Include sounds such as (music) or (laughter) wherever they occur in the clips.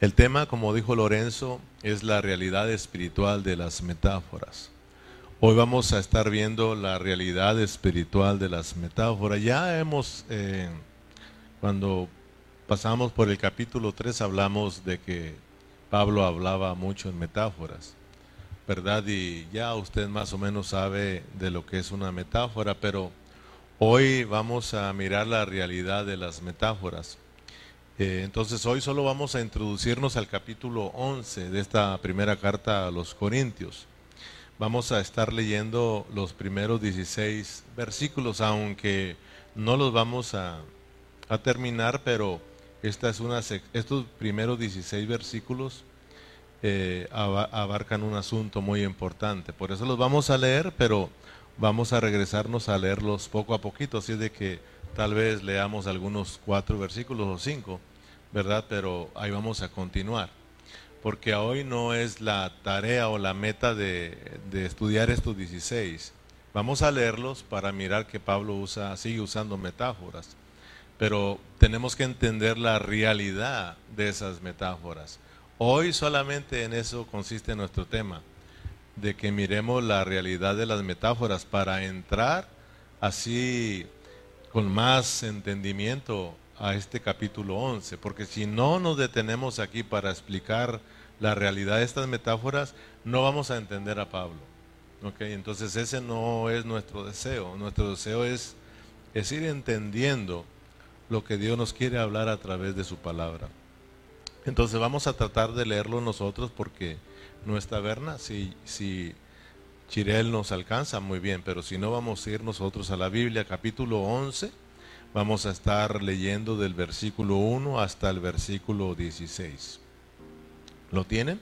El tema, como dijo Lorenzo, es la realidad espiritual de las metáforas. Hoy vamos a estar viendo la realidad espiritual de las metáforas. Ya hemos, eh, cuando pasamos por el capítulo 3, hablamos de que Pablo hablaba mucho en metáforas, ¿verdad? Y ya usted más o menos sabe de lo que es una metáfora, pero hoy vamos a mirar la realidad de las metáforas. Eh, entonces hoy solo vamos a introducirnos al capítulo 11 de esta primera carta a los Corintios. Vamos a estar leyendo los primeros 16 versículos, aunque no los vamos a, terminar, pero esta es una, estos primeros 16 versículos eh, abarcan un asunto muy importante. Por eso los vamos a leer, pero vamos a regresarnos a leerlos poco a poquito, así de que tal vez leamos algunos cuatro versículos o cinco ¿verdad? Pero ahí vamos a continuar. Porque hoy no es la tarea o la meta de, estudiar estos 16. Vamos a leerlos para mirar que Pablo usa, sigue usando metáforas. Pero tenemos que entender la realidad de esas metáforas. Hoy solamente en eso consiste nuestro tema, de que miremos la realidad de las metáforas para entrar así con más entendimiento a este capítulo 11, porque si no nos detenemos aquí para explicar la realidad de estas metáforas, no vamos a entender a Pablo. ¿okay? Entonces ese no es nuestro deseo, nuestro deseo es, es ir entendiendo lo que Dios nos quiere hablar a través de su palabra. Entonces vamos a tratar de leerlo nosotros porque no está verna, si, si Chirel nos alcanza, muy bien, pero si no vamos a ir nosotros a la Biblia, capítulo 11 Vamos a estar leyendo del versículo 1 hasta el versículo 16. ¿Lo tienen?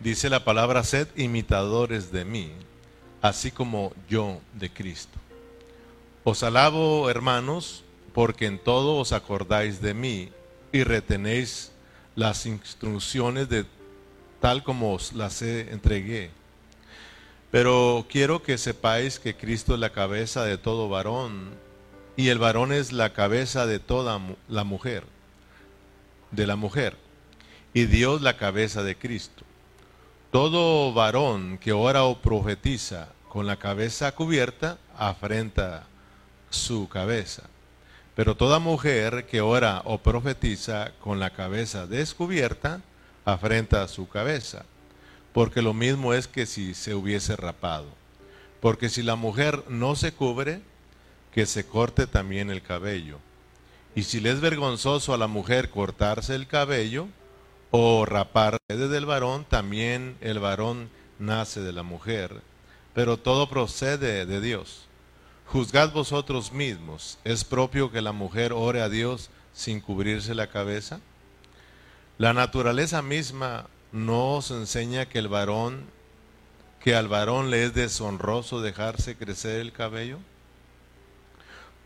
Dice la palabra, sed imitadores de mí, así como yo de Cristo. Os alabo, hermanos, porque en todo os acordáis de mí y retenéis las instrucciones de tal como os las entregué. Pero quiero que sepáis que Cristo es la cabeza de todo varón y el varón es la cabeza de toda la mujer, de la mujer, y Dios la cabeza de Cristo. Todo varón que ora o profetiza con la cabeza cubierta, afrenta su cabeza. Pero toda mujer que ora o profetiza con la cabeza descubierta, afrenta su cabeza. Porque lo mismo es que si se hubiese rapado. Porque si la mujer no se cubre, que se corte también el cabello. Y si le es vergonzoso a la mujer cortarse el cabello o raparse del varón, también el varón nace de la mujer, pero todo procede de Dios. Juzgad vosotros mismos, ¿es propio que la mujer ore a Dios sin cubrirse la cabeza? La naturaleza misma no os enseña que el varón, que al varón le es deshonroso dejarse crecer el cabello.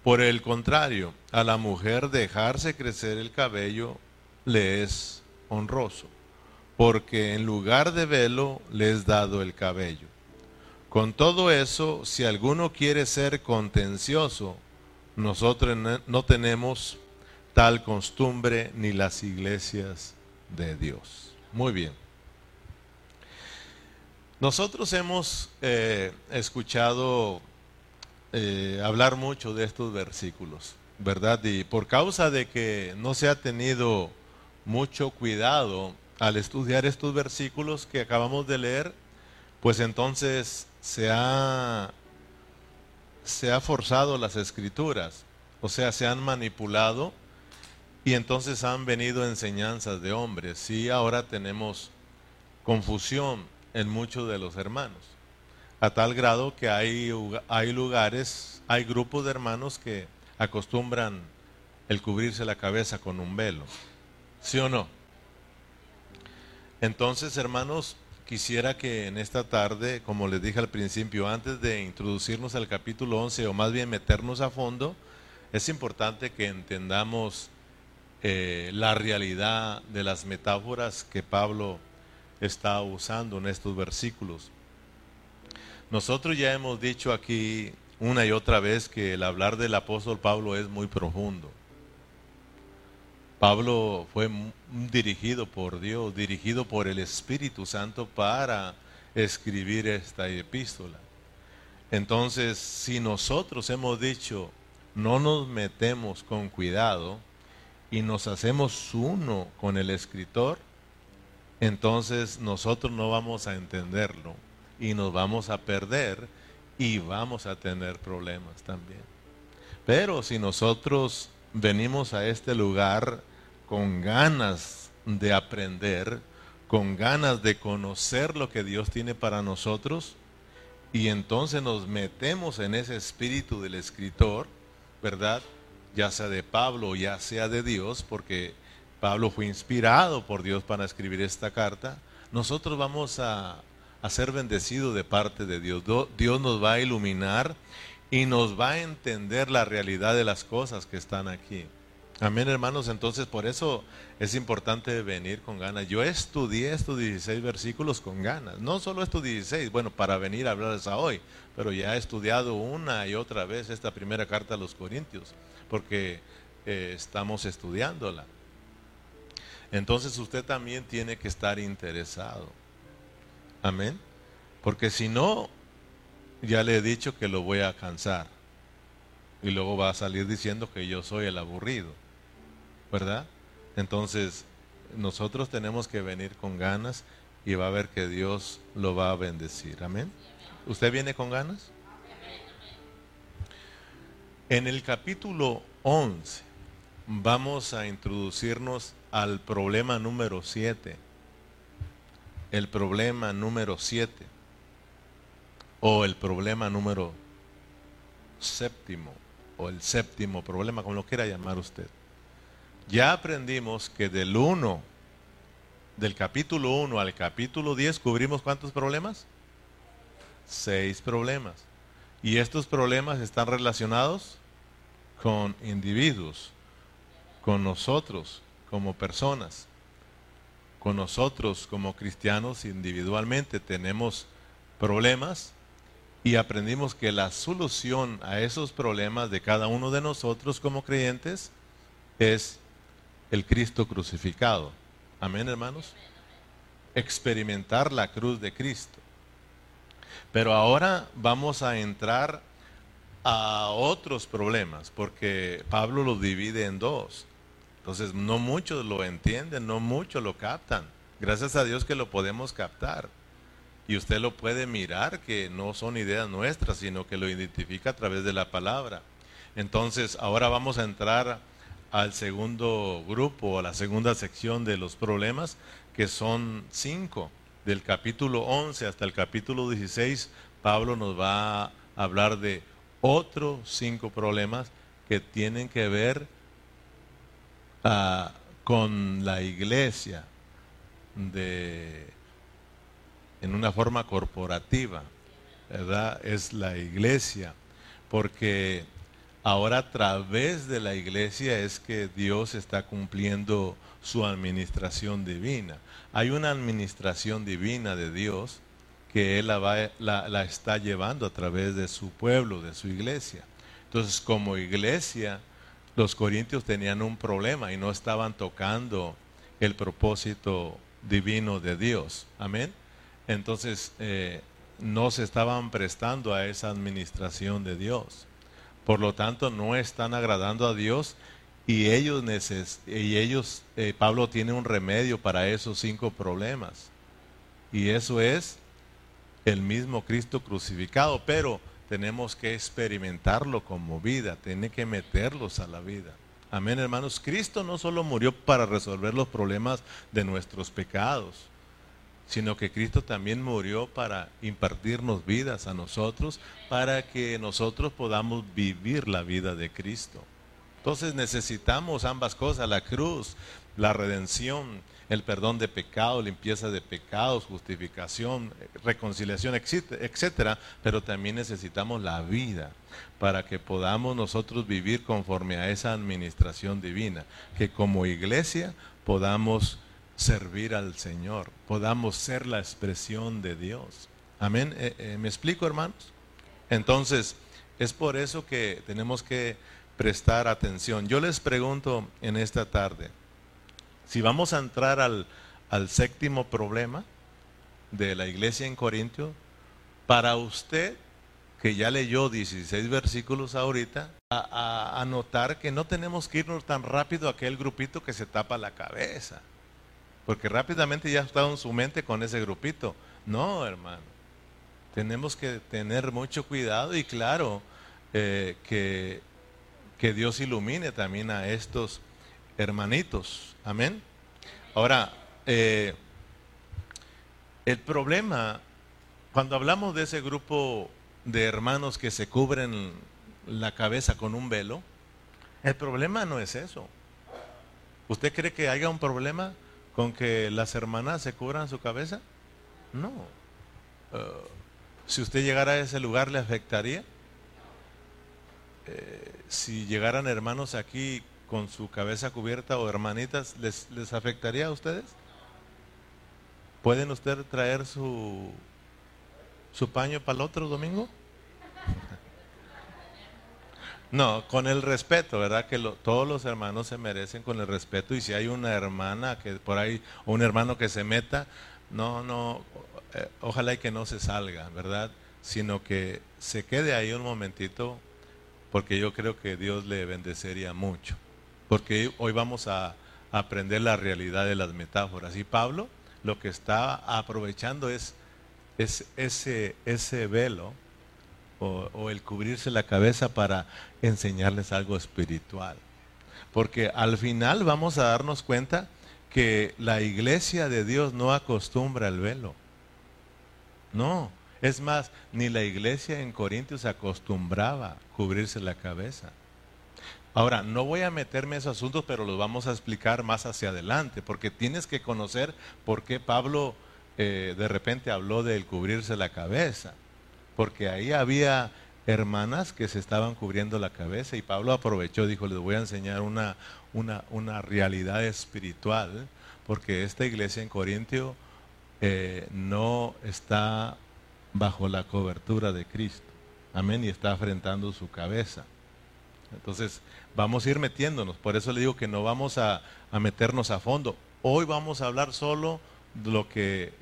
Por el contrario, a la mujer dejarse crecer el cabello le es honroso, porque en lugar de velo le es dado el cabello. Con todo eso, si alguno quiere ser contencioso, nosotros no tenemos tal costumbre ni las iglesias de Dios. Muy bien. Nosotros hemos eh, escuchado eh, hablar mucho de estos versículos, ¿verdad? Y por causa de que no se ha tenido mucho cuidado al estudiar estos versículos que acabamos de leer, pues entonces se ha, se ha forzado las escrituras, o sea, se han manipulado y entonces han venido enseñanzas de hombres. Y ahora tenemos confusión en muchos de los hermanos a tal grado que hay, hay lugares, hay grupos de hermanos que acostumbran el cubrirse la cabeza con un velo. ¿Sí o no? Entonces, hermanos, quisiera que en esta tarde, como les dije al principio, antes de introducirnos al capítulo 11 o más bien meternos a fondo, es importante que entendamos eh, la realidad de las metáforas que Pablo está usando en estos versículos. Nosotros ya hemos dicho aquí una y otra vez que el hablar del apóstol Pablo es muy profundo. Pablo fue dirigido por Dios, dirigido por el Espíritu Santo para escribir esta epístola. Entonces, si nosotros hemos dicho, no nos metemos con cuidado y nos hacemos uno con el escritor, entonces nosotros no vamos a entenderlo y nos vamos a perder y vamos a tener problemas también. Pero si nosotros venimos a este lugar con ganas de aprender, con ganas de conocer lo que Dios tiene para nosotros, y entonces nos metemos en ese espíritu del escritor, ¿verdad? Ya sea de Pablo o ya sea de Dios, porque Pablo fue inspirado por Dios para escribir esta carta, nosotros vamos a, ser bendecidos de parte de Dios. Dios nos va a iluminar y nos va a entender la realidad de las cosas que están aquí. Amén, hermanos. Entonces, por eso es importante venir con ganas. Yo estudié estos 16 versículos con ganas. No solo estos 16, bueno, para venir a hablarles a hoy, pero ya he estudiado una y otra vez esta primera carta a los Corintios, porque eh, estamos estudiándola. Entonces, usted también tiene que estar interesado. Amén. Porque si no, ya le he dicho que lo voy a cansar. Y luego va a salir diciendo que yo soy el aburrido. ¿Verdad? Entonces, nosotros tenemos que venir con ganas y va a ver que Dios lo va a bendecir. Amén. ¿Usted viene con ganas? En el capítulo 11 vamos a introducirnos al problema número 7. El problema número 7 o el problema número séptimo, o el séptimo problema, como lo quiera llamar usted. Ya aprendimos que del 1, del capítulo 1 al capítulo 10, cubrimos cuántos problemas? Seis problemas. Y estos problemas están relacionados con individuos, con nosotros como personas, con nosotros como cristianos individualmente tenemos problemas y aprendimos que la solución a esos problemas de cada uno de nosotros como creyentes es el Cristo crucificado. Amén, hermanos. Experimentar la cruz de Cristo. Pero ahora vamos a entrar a otros problemas, porque Pablo los divide en dos. Entonces, no muchos lo entienden, no muchos lo captan. Gracias a Dios que lo podemos captar. Y usted lo puede mirar que no son ideas nuestras, sino que lo identifica a través de la palabra. Entonces, ahora vamos a entrar al segundo grupo, a la segunda sección de los problemas, que son cinco. Del capítulo 11 hasta el capítulo 16, Pablo nos va a hablar de otros cinco problemas que tienen que ver uh, con la iglesia de en una forma corporativa, ¿verdad? Es la iglesia, porque ahora a través de la iglesia es que Dios está cumpliendo su administración divina. Hay una administración divina de Dios que Él la, está llevando a través de su pueblo, de su iglesia. Entonces, como iglesia, los corintios tenían un problema y no estaban tocando el propósito divino de Dios. Amén. Entonces, eh, no se estaban prestando a esa administración de Dios. Por lo tanto, no están agradando a Dios y ellos, y ellos eh, Pablo tiene un remedio para esos cinco problemas. Y eso es el mismo Cristo crucificado, pero tenemos que experimentarlo como vida, tiene que meterlos a la vida. Amén, hermanos. Cristo no solo murió para resolver los problemas de nuestros pecados, sino que Cristo también murió para impartirnos vidas a nosotros, para que nosotros podamos vivir la vida de Cristo. Entonces necesitamos ambas cosas, la cruz, la redención, el perdón de pecados, limpieza de pecados, justificación, reconciliación, etcétera, pero también necesitamos la vida para que podamos nosotros vivir conforme a esa administración divina, que como iglesia podamos servir al Señor, podamos ser la expresión de Dios. Amén. Eh, eh, ¿Me explico, hermanos? Entonces, es por eso que tenemos que prestar atención. Yo les pregunto en esta tarde, Si vamos a entrar al, al séptimo problema de la iglesia en Corintio, para usted que ya leyó 16 versículos ahorita, a, notar que no tenemos que irnos tan rápido a aquel grupito que se tapa la cabeza. Porque rápidamente ya está en su mente con ese grupito. No, hermano. Tenemos que tener mucho cuidado y claro, eh, que, que Dios ilumine también a estos hermanitos. Amén. Ahora, eh, el problema, cuando hablamos de ese grupo de hermanos que se cubren la cabeza con un velo, el problema no es eso. ¿Usted cree que haya un problema con que las hermanas se cubran su cabeza? No. Uh, si usted llegara a ese lugar, ¿le afectaría? Eh, si llegaran hermanos aquí con su cabeza cubierta o hermanitas, ¿les, les afectaría a ustedes? ¿Pueden ustedes traer su, su paño para el otro domingo? (laughs) No, con el respeto, ¿verdad? Que todos los hermanos se merecen con el respeto y si hay una hermana que por ahí, o un hermano que se meta, no, no, eh, ojalá y que no se salga, ¿verdad? Sino que se quede ahí un momentito, porque yo creo que Dios le bendecería mucho. Porque hoy vamos a aprender la realidad de las metáforas. Y Pablo lo que está aprovechando es, es ese, ese velo o, el cubrirse la cabeza para enseñarles algo espiritual. Porque al final vamos a darnos cuenta que la iglesia de Dios no acostumbra el velo. No, es más, ni la iglesia en Corintios acostumbraba cubrirse la cabeza. Ahora, no voy a meterme en esos asuntos, pero los vamos a explicar más hacia adelante, porque tienes que conocer por qué Pablo eh, de repente habló del cubrirse la cabeza porque ahí había hermanas que se estaban cubriendo la cabeza y Pablo aprovechó, dijo, les voy a enseñar una, una, realidad espiritual, porque esta iglesia en Corintio eh, no está bajo la cobertura de Cristo. Amén, y está afrentando su cabeza. Entonces, vamos a ir metiéndonos. Por eso le digo que no vamos a, a meternos a fondo. Hoy vamos a hablar solo de lo que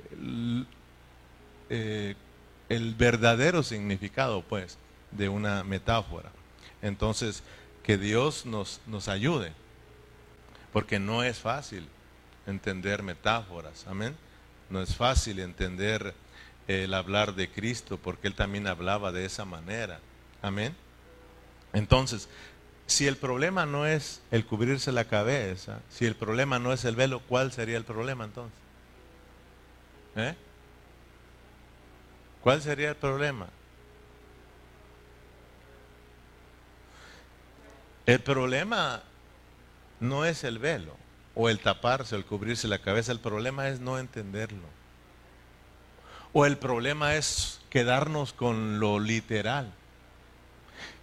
eh, el verdadero significado, pues, de una metáfora. Entonces, que Dios nos, nos ayude, porque no es fácil entender metáforas, amén. No es fácil entender el hablar de Cristo, porque Él también hablaba de esa manera, amén. Entonces, si el problema no es el cubrirse la cabeza, si el problema no es el velo, ¿cuál sería el problema entonces? ¿Eh? ¿Cuál sería el problema? El problema no es el velo o el taparse o el cubrirse la cabeza, el problema es no entenderlo. O el problema es quedarnos con lo literal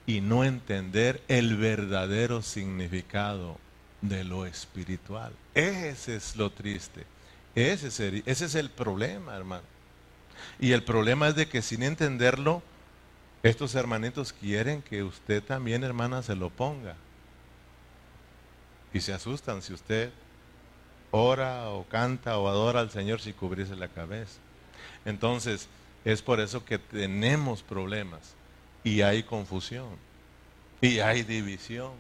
y no entender el verdadero significado de lo espiritual. Ese es lo triste. Ese ese es el problema, hermano. Y el problema es de que sin entenderlo, estos hermanitos quieren que usted también, hermana, se lo ponga. Y se asustan si usted ora o canta o adora al Señor sin cubrirse la cabeza. Entonces, es por eso que tenemos problemas y hay confusión y hay división.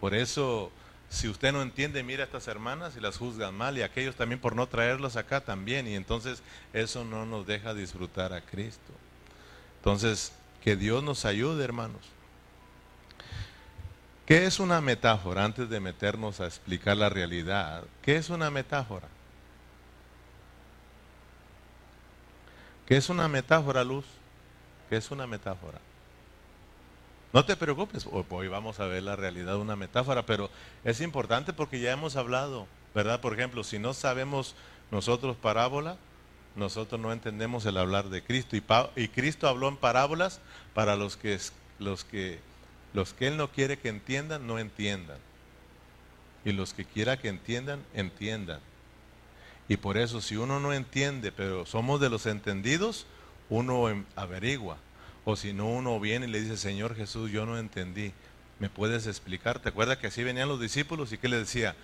Por eso si usted no entiende, mira a estas hermanas y las juzgan mal y aquellos también por no traerlos acá también. Y entonces eso no nos deja disfrutar a Cristo. Entonces, que Dios nos ayude, hermanos. ¿Qué es una metáfora? Antes de meternos a explicar la realidad, ¿qué es una metáfora? ¿Qué es una metáfora, Luz? ¿Qué es una metáfora? No te preocupes, hoy vamos a ver la realidad de una metáfora, pero es importante porque ya hemos hablado, ¿verdad? Por ejemplo, si no sabemos nosotros parábola, nosotros no entendemos el hablar de Cristo. Y, y Cristo habló en parábolas para los que, los, que, los que Él no quiere que entiendan, no entiendan. Y los que quiera que entiendan, entiendan. Y por eso si uno no entiende, pero somos de los entendidos, uno averigua. O si no, uno viene y le dice, Señor Jesús, yo no entendí. ¿Me puedes explicar? ¿Te acuerdas que así venían los discípulos y que le decía?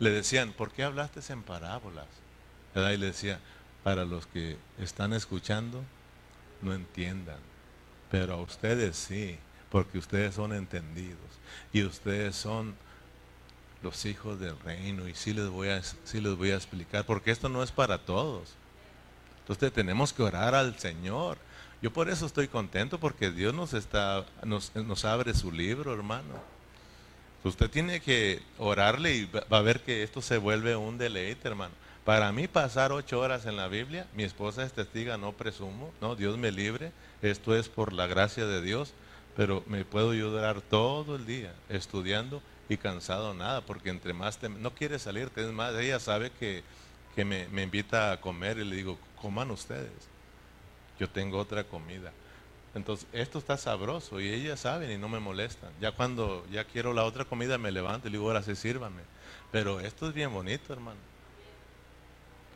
le decían, ¿por qué hablaste en parábolas? Y le decía, para los que están escuchando, no entiendan, pero a ustedes sí, porque ustedes son entendidos y ustedes son los hijos del reino y sí les voy a, sí les voy a explicar, porque esto no es para todos. Entonces tenemos que orar al Señor. Yo por eso estoy contento porque Dios nos está nos, nos abre su libro, hermano. Usted tiene que orarle y va a ver que esto se vuelve un deleite, hermano. Para mí pasar ocho horas en la Biblia, mi esposa es testiga, no presumo, no, Dios me libre, esto es por la gracia de Dios, pero me puedo ayudar todo el día estudiando y cansado nada, porque entre más no quiere salir, es más, ella sabe que, me, me invita a comer y le digo, coman ustedes, yo tengo otra comida. Entonces, esto está sabroso y ellas saben y no me molestan. Ya cuando ya quiero la otra comida me levanto y digo, ahora sí sírvame. Pero esto es bien bonito, hermano.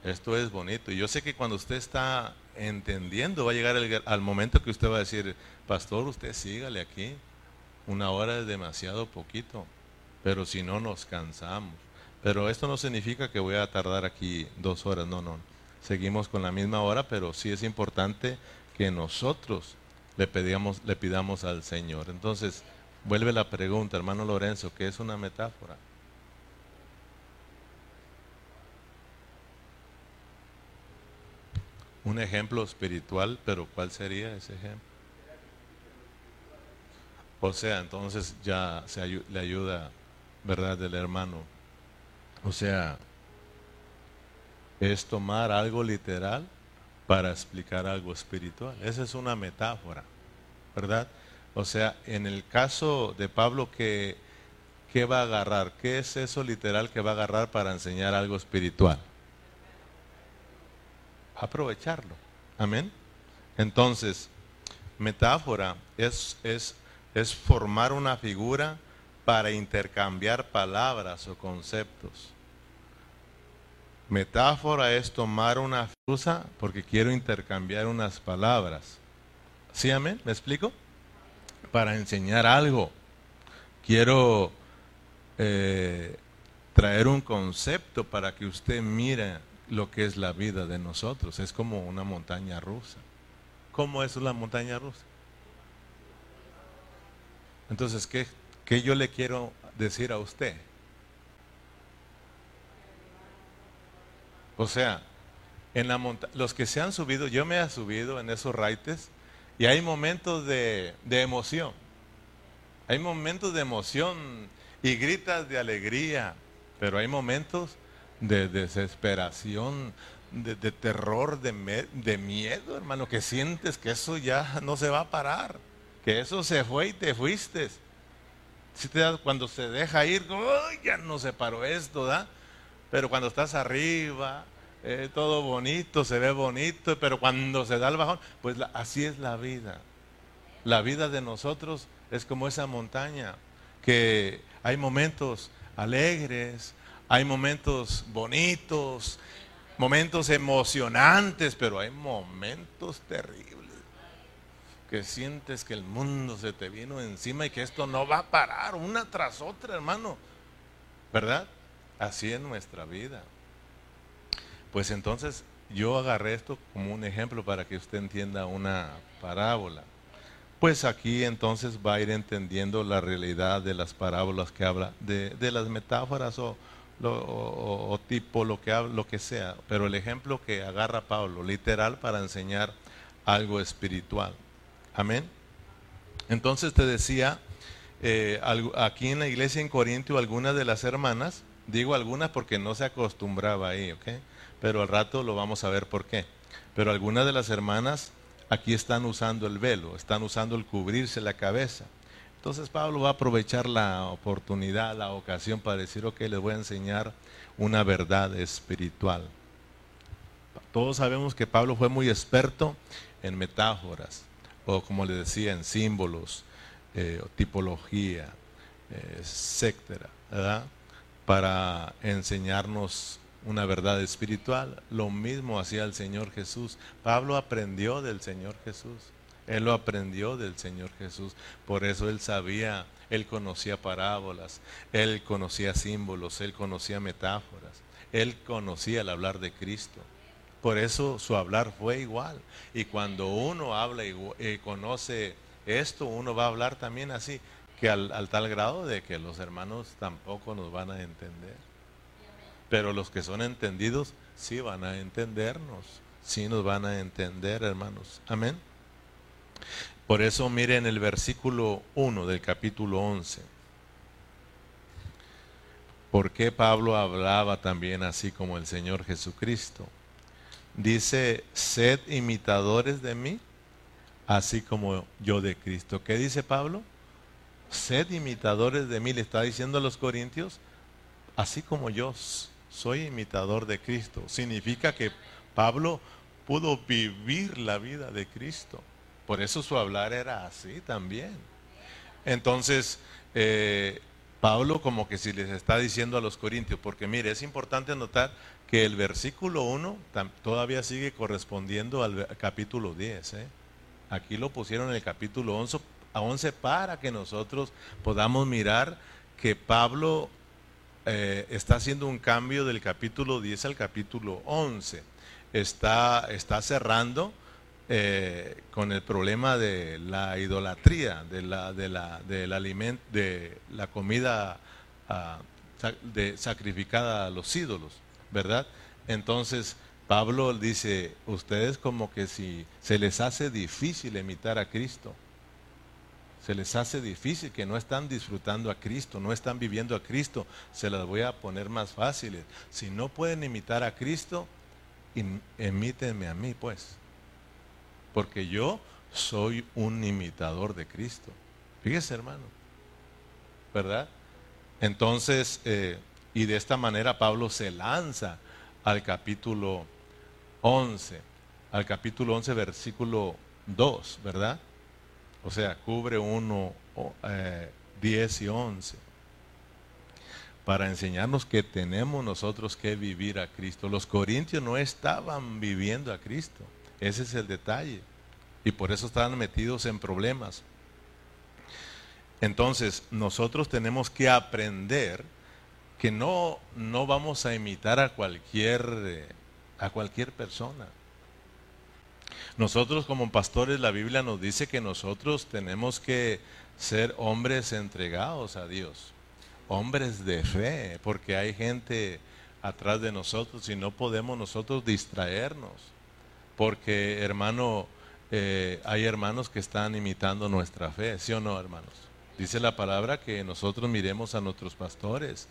Esto es bonito. Y yo sé que cuando usted está entendiendo, va a llegar al momento que usted va a decir, pastor, usted sígale aquí. Una hora es demasiado poquito. Pero si no, nos cansamos. Pero esto no significa que voy a tardar aquí dos horas. No, no. Seguimos con la misma hora, pero sí es importante que nosotros le, pedíamos, le pidamos al Señor. Entonces, vuelve la pregunta, hermano Lorenzo, ¿qué es una metáfora? Un ejemplo espiritual, pero ¿cuál sería ese ejemplo? O sea, entonces ya se le ayuda, ¿verdad?, del hermano. O sea, es tomar algo literal para explicar algo espiritual. Esa es una metáfora, ¿verdad? O sea, en el caso de Pablo, ¿qué, ¿qué va a agarrar? ¿Qué es eso literal que va a agarrar para enseñar algo espiritual? Aprovecharlo. Amén. Entonces, metáfora es, es, es formar una figura para intercambiar palabras o conceptos. Metáfora es tomar una frusa porque quiero intercambiar unas palabras. ¿Sí, amén? ¿Me explico? Para enseñar algo. Quiero eh, traer un concepto para que usted mire lo que es la vida de nosotros. Es como una montaña rusa. ¿Cómo es la montaña rusa? Entonces, ¿qué, qué yo le quiero decir a usted? O sea, en la los que se han subido, yo me he subido en esos raites y hay momentos de, emoción. Hay momentos de emoción y gritas de alegría, pero hay momentos de desesperación, de, terror, de, de, miedo, hermano, que sientes que eso ya no se va a parar, que eso se fue y te fuiste. Si te das, cuando se deja ir, ya no se paró esto, ¿da? Pero cuando estás arriba, eh, todo bonito, se ve bonito, pero cuando se da el bajón, pues así es la vida. La vida de nosotros es como esa montaña, que hay momentos alegres, hay momentos bonitos, momentos emocionantes, pero hay momentos terribles que sientes que el mundo se te vino encima y que esto no va a parar una tras otra, hermano. ¿Verdad? Así es nuestra vida. Pues entonces yo agarré esto como un ejemplo para que usted entienda una parábola. Pues aquí entonces va a ir entendiendo la realidad de las parábolas que habla, de, las metáforas o, o, tipo, lo que, lo que sea. Pero el ejemplo que agarra Pablo, literal, para enseñar algo espiritual. Amén. Entonces te decía, eh, aquí en la iglesia en Corintio, algunas de las hermanas Digo algunas porque no se acostumbraba ahí, ¿ok? Pero al rato lo vamos a ver por qué. Pero algunas de las hermanas aquí están usando el velo, están usando el cubrirse la cabeza. Entonces Pablo va a aprovechar la oportunidad, la ocasión para decir, ok, les voy a enseñar una verdad espiritual. Todos sabemos que Pablo fue muy experto en metáforas, o como le decía, en símbolos, eh, tipología, eh, etcétera, para enseñarnos una verdad espiritual. Lo mismo hacía el Señor Jesús. Pablo aprendió del Señor Jesús. Él lo aprendió del Señor Jesús. Por eso él sabía, él conocía parábolas, él conocía símbolos, él conocía metáforas, él conocía el hablar de Cristo. Por eso su hablar fue igual. Y cuando uno habla y eh, conoce esto, uno va a hablar también así, que al, al tal grado de que los hermanos tampoco nos van a entender. Pero los que son entendidos sí van a entendernos, sí nos van a entender, hermanos. Amén. Por eso miren el versículo 1 del capítulo 11. ¿Por qué Pablo hablaba también así como el Señor Jesucristo? Dice, sed imitadores de mí, así como yo de Cristo. ¿Qué dice Pablo? Sed imitadores de mí, le está diciendo a los corintios, así como yo soy imitador de Cristo. Significa que Pablo pudo vivir la vida de Cristo. Por eso su hablar era así también. Entonces, eh, Pablo como que si les está diciendo a los corintios, porque mire, es importante notar que el versículo 1 todavía sigue correspondiendo al capítulo 10. ¿eh? Aquí lo pusieron en el capítulo 11, 11 para que nosotros podamos mirar que Pablo eh, está haciendo un cambio del capítulo 10 al capítulo 11. Está, está cerrando eh, con el problema de la idolatría, de la, de la, del alimento, de la comida ah, sacrificada a los ídolos, ¿verdad? Entonces, Pablo dice, ustedes como que si se les hace difícil imitar a Cristo, se les hace difícil, que no están disfrutando a Cristo, no están viviendo a Cristo, se las voy a poner más fáciles. Si no pueden imitar a Cristo, imítenme a mí, pues porque yo soy un imitador de Cristo. Fíjese, hermano, ¿verdad? Entonces, eh, y de esta manera Pablo se lanza al capítulo 11, al capítulo 11, versículo 2, ¿verdad? O sea, cubre 1, 10 eh, y 11 para enseñarnos que tenemos nosotros que vivir a Cristo. Los corintios no estaban viviendo a Cristo. Ese es el detalle. Y por eso están metidos en problemas. Entonces, nosotros tenemos que aprender que no, no vamos a imitar a cualquier, a cualquier persona. Nosotros como pastores, la Biblia nos dice que nosotros tenemos que ser hombres entregados a Dios, hombres de fe, porque hay gente atrás de nosotros y no podemos nosotros distraernos. Porque, hermano, eh, hay hermanos que están imitando nuestra fe, ¿sí o no, hermanos? Dice la palabra que nosotros miremos a nuestros pastores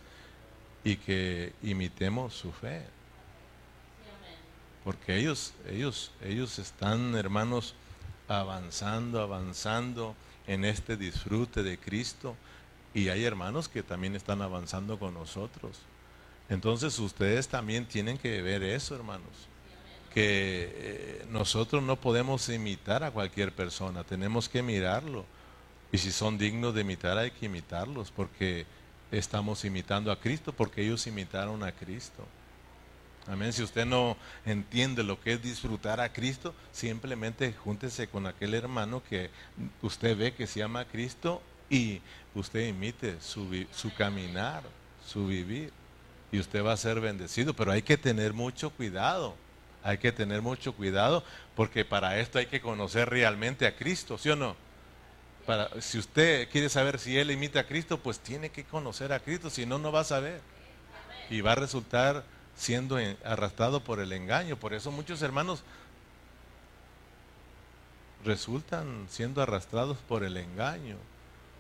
y que imitemos su fe. Porque ellos, ellos, ellos están, hermanos, avanzando, avanzando en este disfrute de Cristo. Y hay hermanos que también están avanzando con nosotros. Entonces ustedes también tienen que ver eso, hermanos que eh, nosotros no podemos imitar a cualquier persona, tenemos que mirarlo. Y si son dignos de imitar, hay que imitarlos, porque estamos imitando a Cristo, porque ellos imitaron a Cristo. Amén. Si usted no entiende lo que es disfrutar a Cristo, simplemente júntese con aquel hermano que usted ve que se llama Cristo y usted imite su, su caminar, su vivir. Y usted va a ser bendecido. Pero hay que tener mucho cuidado hay que tener mucho cuidado porque para esto hay que conocer realmente a Cristo, ¿sí o no? Para, si usted quiere saber si él imita a Cristo, pues tiene que conocer a Cristo, si no, no va a saber. Y va a resultar siendo arrastrado por el engaño. Por eso muchos hermanos resultan siendo arrastrados por el engaño.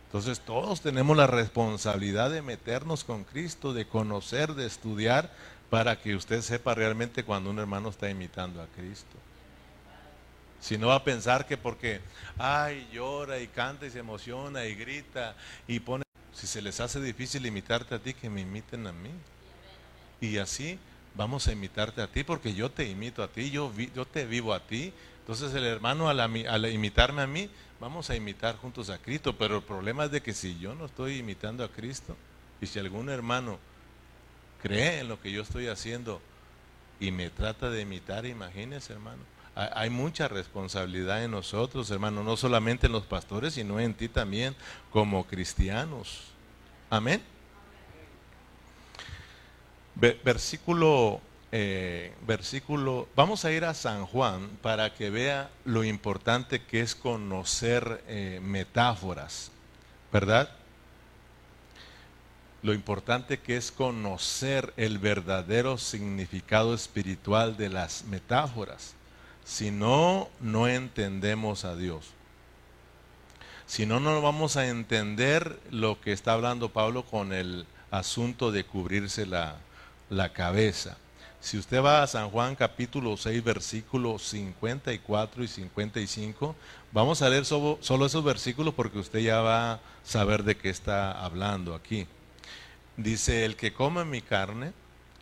Entonces todos tenemos la responsabilidad de meternos con Cristo, de conocer, de estudiar, para que usted sepa realmente cuando un hermano está imitando a Cristo. Si no va a pensar que porque, ay, llora y canta y se emociona y grita y pone, si se les hace difícil imitarte a ti, que me imiten a mí. Y así vamos a imitarte a ti porque yo te imito a ti, yo, yo te vivo a ti. Entonces el hermano al, al imitarme a mí, vamos a imitar juntos a Cristo. Pero el problema es de que si yo no estoy imitando a Cristo y si algún hermano cree en lo que yo estoy haciendo y me trata de imitar, imagínese hermano. Hay mucha responsabilidad en nosotros, hermano, no solamente en los pastores, sino en ti también como cristianos. Amén. Versículo, eh, versículo, vamos a ir a San Juan para que vea lo importante que es conocer eh, metáforas, ¿verdad? Lo importante que es conocer el verdadero significado espiritual de las metáforas. Si no, no entendemos a Dios. Si no, no vamos a entender lo que está hablando Pablo con el asunto de cubrirse la, cabeza. Si usted va a San Juan capítulo 6, versículos 54 y 55, vamos a leer solo, esos versículos porque usted ya va a saber de qué está hablando aquí. Dice, el que come mi carne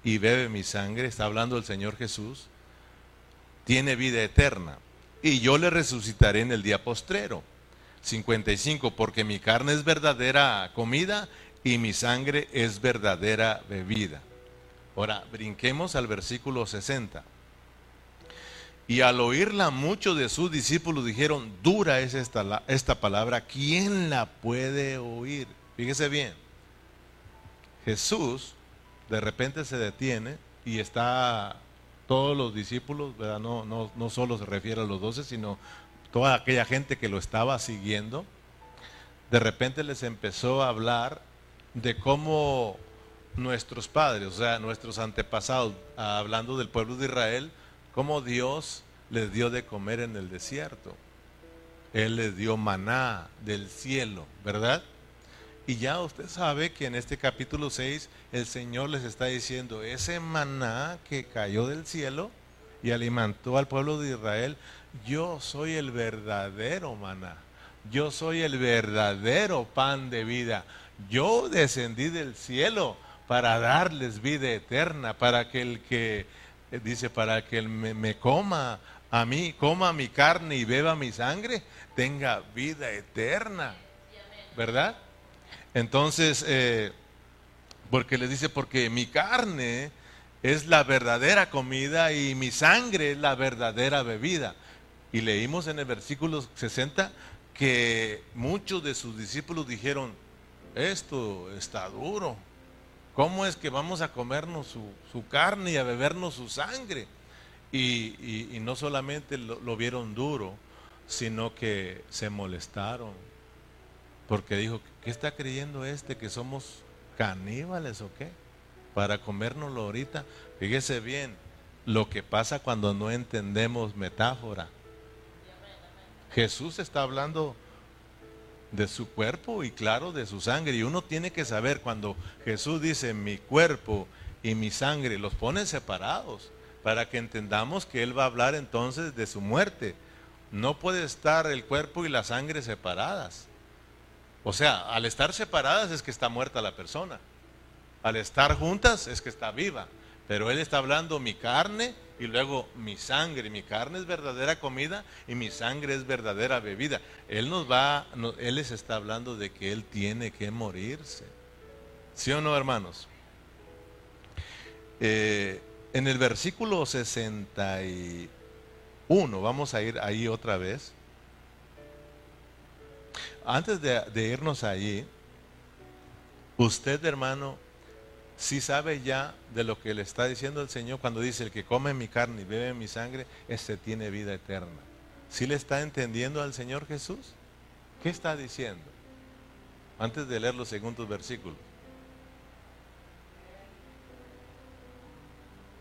y bebe mi sangre, está hablando el Señor Jesús, tiene vida eterna, y yo le resucitaré en el día postrero. 55, porque mi carne es verdadera comida y mi sangre es verdadera bebida. Ahora, brinquemos al versículo 60. Y al oírla muchos de sus discípulos dijeron, dura es esta, esta palabra, ¿quién la puede oír? Fíjese bien, Jesús de repente se detiene y está todos los discípulos, No, no, no solo se refiere a los doce, sino toda aquella gente que lo estaba siguiendo, de repente les empezó a hablar de cómo nuestros padres, o sea, nuestros antepasados, hablando del pueblo de Israel, cómo Dios les dio de comer en el desierto. Él les dio maná del cielo, ¿verdad? Y ya usted sabe que en este capítulo 6 el Señor les está diciendo, ese maná que cayó del cielo y alimentó al pueblo de Israel, yo soy el verdadero maná, yo soy el verdadero pan de vida, yo descendí del cielo para darles vida eterna, para que el que, eh, dice, para que él me coma a mí, coma mi carne y beba mi sangre, tenga vida eterna, ¿verdad? Entonces, eh, porque les dice, porque mi carne es la verdadera comida y mi sangre es la verdadera bebida. Y leímos en el versículo 60 que muchos de sus discípulos dijeron, esto está duro. ¿Cómo es que vamos a comernos su, carne y a bebernos su sangre? Y, no solamente lo vieron duro, sino que se molestaron porque dijo, ¿qué está creyendo este que somos caníbales o qué? Para comérnoslo ahorita. Fíjese bien, lo que pasa cuando no entendemos metáfora. Jesús está hablando de su cuerpo y claro de su sangre. Y uno tiene que saber cuando Jesús dice mi cuerpo y mi sangre, los pone separados para que entendamos que Él va a hablar entonces de su muerte. No puede estar el cuerpo y la sangre separadas. O sea, al estar separadas es que está muerta la persona. Al estar juntas es que está viva. Pero Él está hablando mi carne y luego mi sangre. Mi carne es verdadera comida y mi sangre es verdadera bebida. Él nos va, Él les está hablando de que Él tiene que morirse. ¿Sí o no, hermanos? Eh, en el versículo 61, vamos a ir ahí otra vez. Antes de, irnos allí, usted hermano, si sabe ya de lo que le está diciendo el Señor cuando dice, el que come mi carne y bebe mi sangre, ese tiene vida eterna. ¿Sí le está entendiendo al Señor Jesús? ¿Qué está diciendo? Antes de leer los segundos versículos.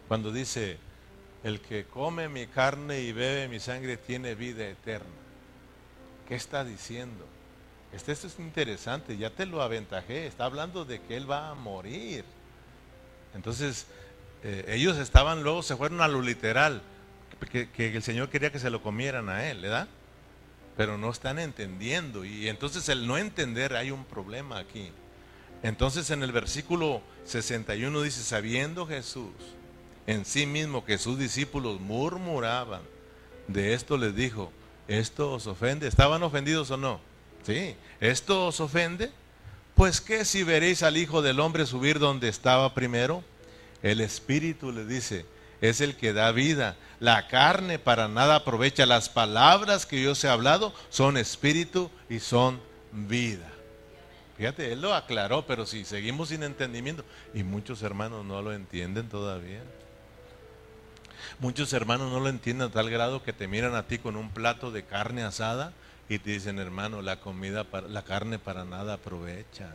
Cuando dice, el que come mi carne y bebe mi sangre tiene vida eterna. ¿Qué está diciendo? Este, esto es interesante, ya te lo aventajé, está hablando de que él va a morir. Entonces, eh, ellos estaban, luego se fueron a lo literal, que, el Señor quería que se lo comieran a él, ¿verdad? Pero no están entendiendo. Y entonces el no entender, hay un problema aquí. Entonces en el versículo 61 dice, sabiendo Jesús en sí mismo que sus discípulos murmuraban, de esto les dijo, ¿esto os ofende? ¿Estaban ofendidos o no? ¿Sí? ¿Esto os ofende? Pues qué si veréis al Hijo del Hombre subir donde estaba primero. El Espíritu le dice, es el que da vida. La carne para nada aprovecha. Las palabras que yo os he hablado son espíritu y son vida. Fíjate, él lo aclaró, pero si seguimos sin entendimiento, y muchos hermanos no lo entienden todavía. Muchos hermanos no lo entienden a tal grado que te miran a ti con un plato de carne asada y te dicen, hermano, la comida, para, la carne para nada aprovecha.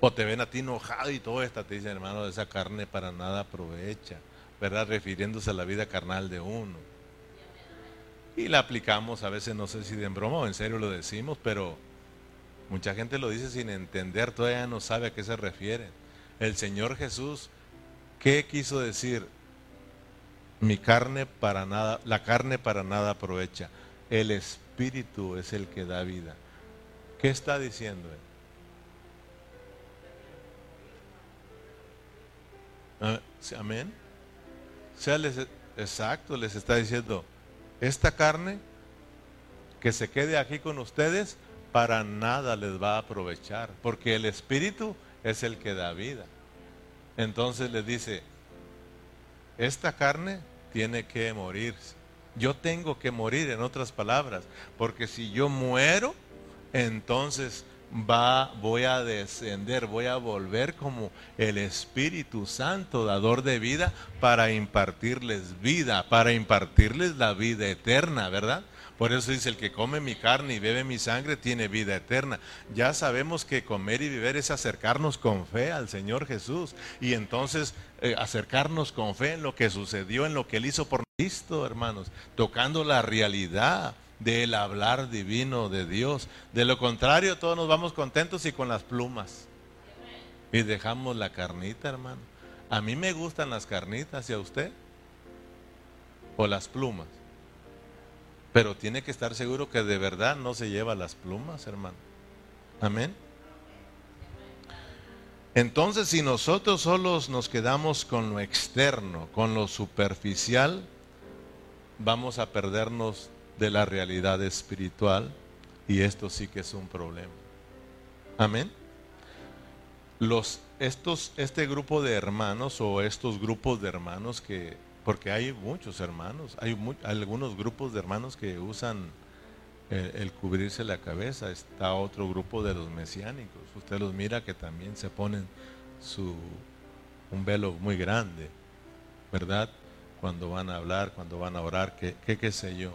O te ven a ti enojado y todo esto, te dicen, hermano, esa carne para nada aprovecha, ¿verdad? Refiriéndose a la vida carnal de uno. Y la aplicamos a veces, no sé si de broma o en serio lo decimos, pero mucha gente lo dice sin entender, todavía no sabe a qué se refiere. El Señor Jesús, ¿qué quiso decir? Mi carne para nada, la carne para nada aprovecha. El Espíritu es el que da vida. ¿Qué está diciendo él? Ah, amén. Exacto, les está diciendo, esta carne que se quede aquí con ustedes, para nada les va a aprovechar, porque el Espíritu es el que da vida. Entonces les dice, esta carne tiene que morir. Yo tengo que morir, en otras palabras, porque si yo muero, entonces va, voy a descender, voy a volver como el Espíritu Santo, dador de vida, para impartirles vida, para impartirles la vida eterna, ¿verdad? Por eso dice, el que come mi carne y bebe mi sangre tiene vida eterna. Ya sabemos que comer y beber es acercarnos con fe al Señor Jesús. Y entonces eh, acercarnos con fe en lo que sucedió, en lo que Él hizo por Cristo, hermanos, tocando la realidad del hablar divino de Dios. De lo contrario, todos nos vamos contentos y con las plumas. Y dejamos la carnita, hermano. A mí me gustan las carnitas, ¿y a usted? O las plumas. Pero tiene que estar seguro que de verdad no se lleva las plumas, hermano. Amén. Entonces, si nosotros solos nos quedamos con lo externo, con lo superficial, vamos a perdernos de la realidad espiritual y esto sí que es un problema. Amén. Los, estos, este grupo de hermanos o estos grupos de hermanos que, porque hay muchos hermanos, hay algunos grupos de hermanos que usan el, el, cubrirse la cabeza, está otro grupo de los mesiánicos, usted los mira que también se ponen su, un velo muy grande, ¿verdad? Cuando van a hablar, cuando van a orar, que, que qué sé yo.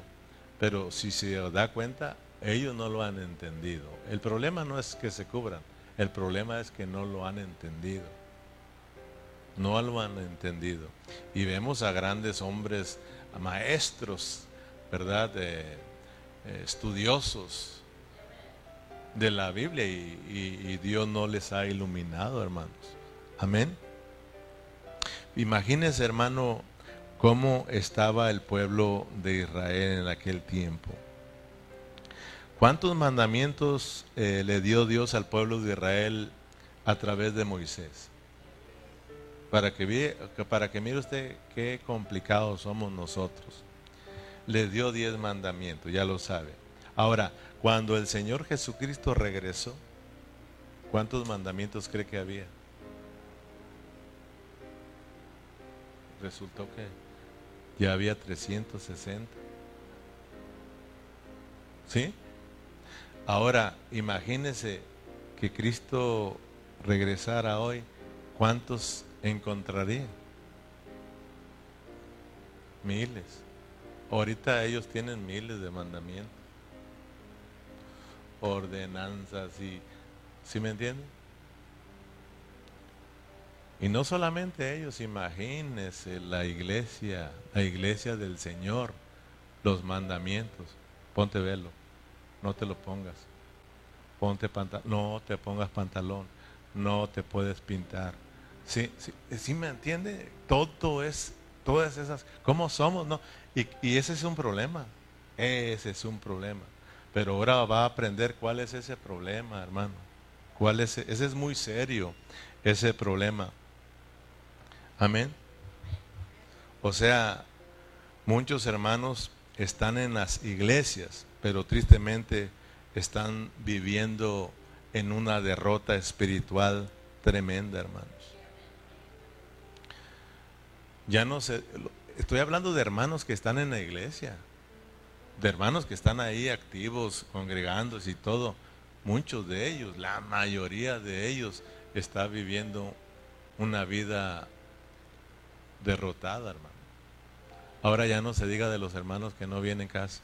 Pero si se da cuenta, ellos no lo han entendido. El problema no es que se cubran, el problema es que no lo han entendido. No lo han entendido. Y vemos a grandes hombres, maestros, ¿verdad? Eh, estudiosos de la Biblia y, y Dios no les ha iluminado, hermanos. Amén. Imagínese, hermano, cómo estaba el pueblo de Israel en aquel tiempo. ¿Cuántos mandamientos eh, le dio Dios al pueblo de Israel a través de Moisés? Para que, para que mire usted qué complicados somos nosotros. Le dio diez mandamientos, ya lo sabe. Ahora, cuando el Señor Jesucristo regresó, ¿cuántos mandamientos cree que había? Resultó que ya había 360. ¿Sí? Ahora, imagínese que Cristo regresara hoy, ¿cuántos encontraría? Miles. Ahorita ellos tienen miles de mandamientos, ordenanzas y, ¿sí me entienden? Y no solamente ellos, imagínense la iglesia, la iglesia del Señor, los mandamientos. Ponte velo, no te lo pongas. Ponte pantalón, no te pongas pantalón, no te puedes pintar. Sí, sí, ¿sí me entiende? Todo es, todas esas, ¿cómo somos? No? Y, y ese es un problema, ese es un problema. Pero ahora va a aprender cuál es ese problema, hermano. ¿Cuál es? Ese es muy serio, ese problema. Amén. O sea, muchos hermanos están en las iglesias, pero tristemente están viviendo en una derrota espiritual tremenda, hermanos. Ya no sé, estoy hablando de hermanos que están en la iglesia, de hermanos que están ahí activos, congregándose y todo. Muchos de ellos, la mayoría de ellos, está viviendo una vida derrotada, hermano. Ahora ya no se diga de los hermanos que no vienen casa.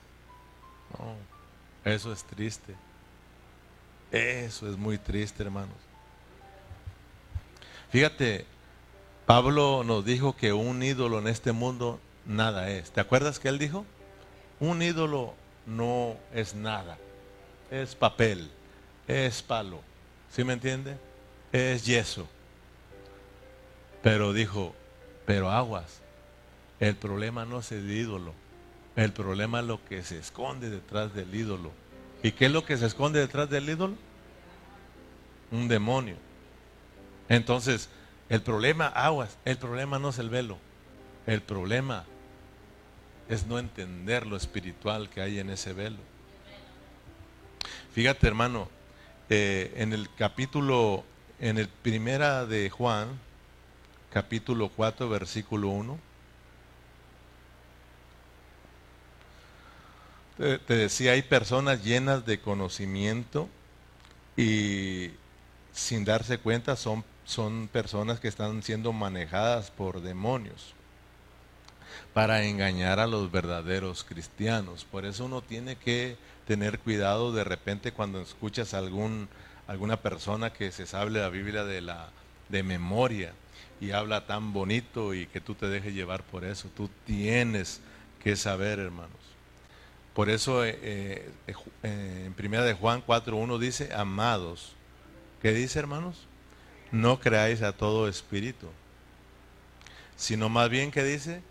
No, eso es triste. Eso es muy triste, hermanos. Fíjate, Pablo nos dijo que un ídolo en este mundo nada es. ¿Te acuerdas que él dijo? Un ídolo no es nada. Es papel, es palo. ¿Sí me entiende? Es yeso. Pero dijo, pero aguas. El problema no es el ídolo. El problema es lo que se esconde detrás del ídolo. ¿Y qué es lo que se esconde detrás del ídolo? Un demonio. Entonces, el problema, aguas, el problema no es el velo. El problema es no entender lo espiritual que hay en ese velo. Fíjate, hermano, eh, en el capítulo, en el primera de Juan, capítulo 4, versículo 1. Te, decía, hay personas llenas de conocimiento y sin darse cuenta son, son personas que están siendo manejadas por demonios para engañar a los verdaderos cristianos. Por eso uno tiene que tener cuidado de repente cuando escuchas a algún, alguna persona que se sabe la Biblia de, la, de memoria y habla tan bonito y que tú te dejes llevar por eso. Tú tienes que saber, hermanos. Por eso eh, eh, eh, en primera de Juan 4.1 dice, amados, ¿qué dice hermanos? No creáis a todo espíritu, sino más bien que dice,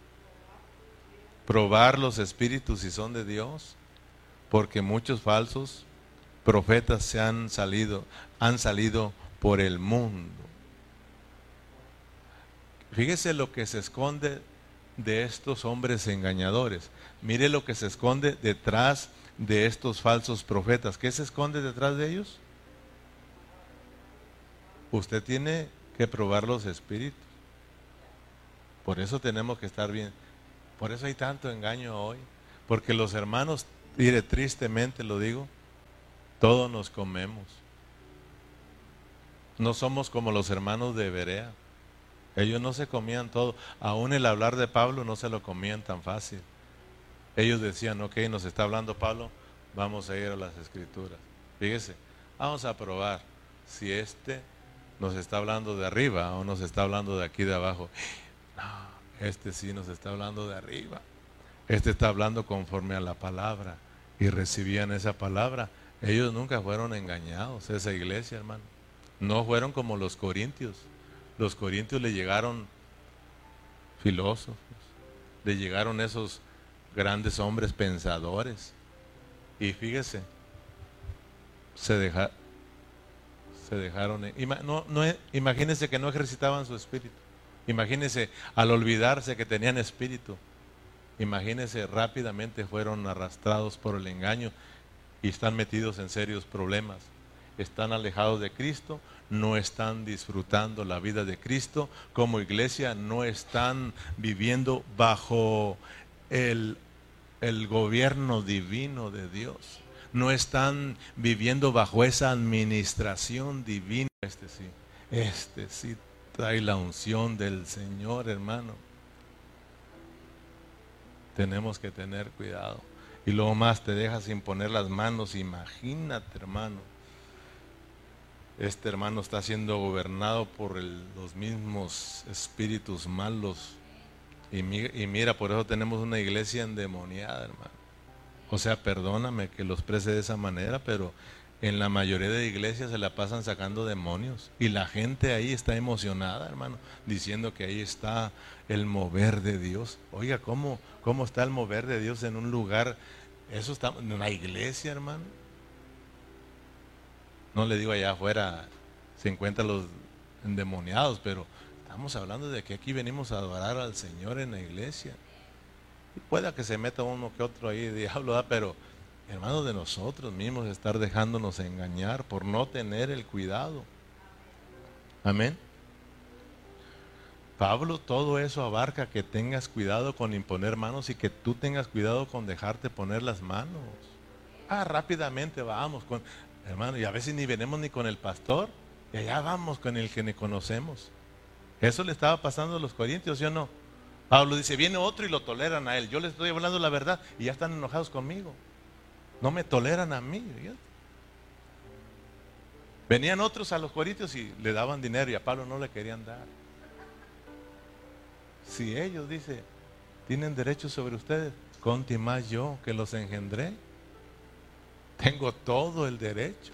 probar los espíritus si son de Dios, porque muchos falsos profetas se han salido, han salido por el mundo. Fíjese lo que se esconde de estos hombres engañadores. Mire lo que se esconde detrás de estos falsos profetas. ¿Qué se esconde detrás de ellos? Usted tiene que probar los espíritus. Por eso tenemos que estar bien. Por eso hay tanto engaño hoy. Porque los hermanos, mire, tristemente lo digo, todos nos comemos. No somos como los hermanos de Berea. Ellos no se comían todo. Aún el hablar de Pablo no se lo comían tan fácil. Ellos decían, ok, nos está hablando Pablo, vamos a ir a las escrituras. Fíjese, vamos a probar si este nos está hablando de arriba o nos está hablando de aquí de abajo. No, este sí nos está hablando de arriba. Este está hablando conforme a la palabra y recibían esa palabra. Ellos nunca fueron engañados, esa iglesia, hermano. No fueron como los corintios los corintios le llegaron filósofos, le llegaron esos grandes hombres pensadores. Y fíjese, se, se dejaron. No, no, imagínense que no ejercitaban su espíritu. Imagínense al olvidarse que tenían espíritu. Imagínense rápidamente fueron arrastrados por el engaño y están metidos en serios problemas. Están alejados de Cristo, no están disfrutando la vida de Cristo, como iglesia no están viviendo bajo el, el gobierno divino de Dios, no están viviendo bajo esa administración divina. Este sí, este sí trae la unción del Señor, hermano. Tenemos que tener cuidado. Y luego más te dejas sin poner las manos, imagínate, hermano este hermano está siendo gobernado por los mismos espíritus malos. Y, mira, por eso tenemos una iglesia endemoniada, hermano. O sea, perdóname que los prese de esa manera, pero en la mayoría de iglesias se la pasan sacando demonios. Y la gente ahí está emocionada, hermano, diciendo que ahí está el mover de Dios. Oiga, ¿cómo, cómo está el mover de Dios en un lugar? Eso está en una iglesia, hermano. No le digo allá afuera se encuentran los endemoniados, pero estamos hablando de que aquí venimos a adorar al Señor en la iglesia. Y pueda que se meta uno que otro ahí, (laughs) diablo, pero hermanos de nosotros mismos estar dejándonos engañar por no tener el cuidado. Amén. Pablo, todo eso abarca que tengas cuidado con imponer manos y que tú tengas cuidado con dejarte poner las manos. Ah, rápidamente vamos con, hermano, y a veces ni venimos ni con el pastor, y allá vamos con el que ne conocemos. Eso le estaba pasando a los corintios, ¿sí o no? Pablo dice, viene otro y lo toleran a él. Yo les estoy hablando la verdad y ya están enojados conmigo. No me toleran a mí. Venían otros a los corintios y le daban dinero y a Pablo no le querían dar. Si ellos, dice, tienen derecho sobre ustedes, conti más yo que los engendré. Tengo todo el derecho.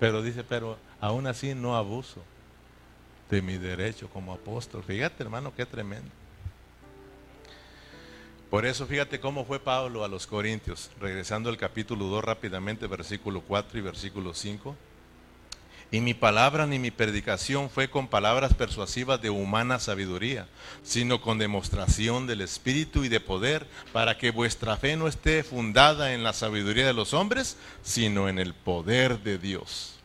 Pero dice, pero aún así no abuso de mi derecho como apóstol. Fíjate, hermano, qué tremendo. Por eso fíjate cómo fue Pablo a los Corintios, regresando al capítulo 2 rápidamente, versículo 4 y versículo 5. Y mi palabra ni mi predicación fue con palabras persuasivas de humana sabiduría, sino con demostración del Espíritu y de poder, para que vuestra fe no esté fundada en la sabiduría de los hombres, sino en el poder de Dios.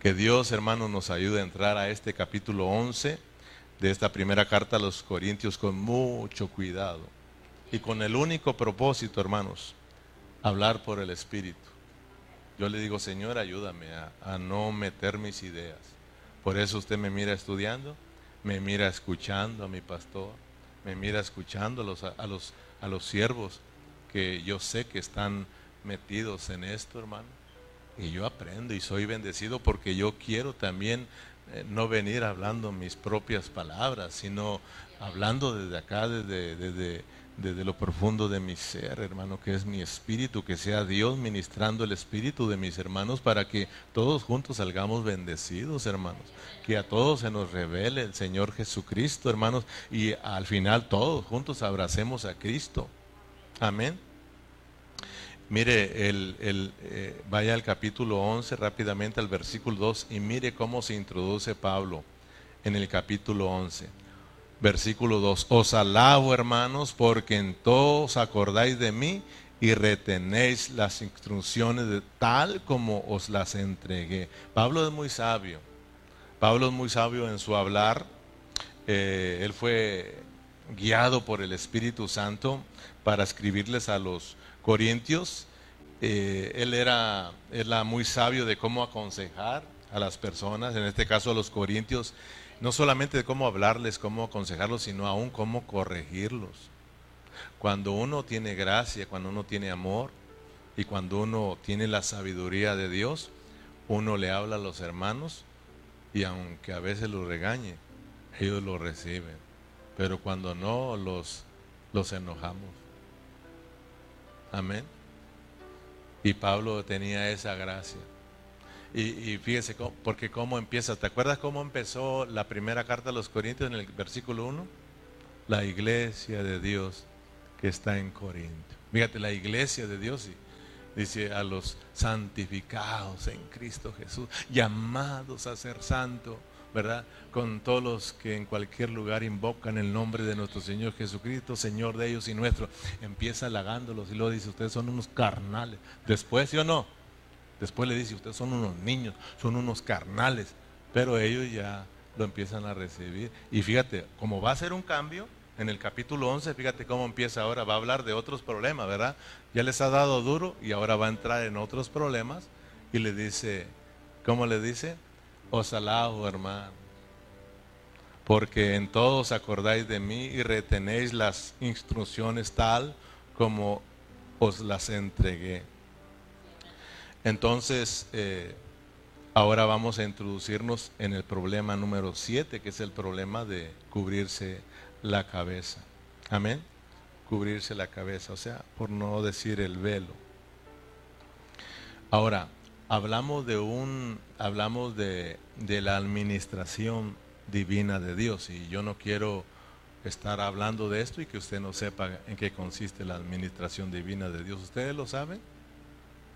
Que Dios, hermano, nos ayude a entrar a este capítulo 11 de esta primera carta a los Corintios con mucho cuidado y con el único propósito, hermanos, hablar por el Espíritu. Yo le digo, Señor, ayúdame a, no meter mis ideas. Por eso usted me mira estudiando, me mira escuchando a mi pastor, me mira escuchando a los, a los, a los siervos que yo sé que están metidos en esto, hermano. Y yo aprendo y soy bendecido porque yo quiero también eh, no venir hablando mis propias palabras, sino hablando desde acá, desde, desde, desde, lo profundo de mi ser, hermano, que es mi espíritu, que sea Dios ministrando el espíritu de mis hermanos para que todos juntos salgamos bendecidos, hermanos. Que a todos se nos revele el Señor Jesucristo, hermanos, y al final todos juntos abracemos a Cristo. Amén. Mire, el, eh, vaya al capítulo 11 rápidamente al versículo 2 y mire cómo se introduce Pablo en el capítulo 11. Versículo 2. Os alabo hermanos porque en todos acordáis de mí y retenéis las instrucciones de tal como os las entregué. Pablo es muy sabio. Pablo es muy sabio en su hablar. Eh, él fue guiado por el Espíritu Santo para escribirles a los Corintios. Eh, él era, era muy sabio de cómo aconsejar a las personas, en este caso a los corintios, no solamente de cómo hablarles, cómo aconsejarlos, sino aún cómo corregirlos. Cuando uno tiene gracia, cuando uno tiene amor y cuando uno tiene la sabiduría de Dios, uno le habla a los hermanos y aunque a veces los regañe, ellos lo reciben. Pero cuando no, los, los enojamos. Amén. Y Pablo tenía esa gracia. Y, fíjese, porque cómo empieza. ¿Te acuerdas cómo empezó la primera carta a los Corintios en el versículo 1? La iglesia de Dios que está en Corinto. Fíjate, la iglesia de Dios dice a los santificados en Cristo Jesús, llamados a ser santos ¿verdad? Con todos los que en cualquier lugar invocan el nombre de nuestro Señor Jesucristo, Señor de ellos y nuestro. Empieza halagándolos y luego dice, ustedes son unos carnales. Después, ¿sí o no? Después le dice, ustedes son unos niños, son unos carnales. Pero ellos ya lo empiezan a recibir. Y fíjate, como va a ser un cambio, en el capítulo 11, fíjate cómo empieza ahora, va a hablar de otros problemas, ¿verdad? Ya les ha dado duro y ahora va a entrar en otros problemas y le dice, ¿cómo le dice? Os alabo, hermano, porque en todos acordáis de mí y retenéis las instrucciones tal como os las entregué. Entonces, eh, ahora vamos a introducirnos en el problema número 7, que es el problema de cubrirse la cabeza. Amén. Cubrirse la cabeza, o sea, por no decir el velo. Ahora, hablamos de un, hablamos de, la administración divina de Dios y yo no quiero estar hablando de esto y que usted no sepa en qué consiste la administración divina de Dios. ¿Ustedes lo saben?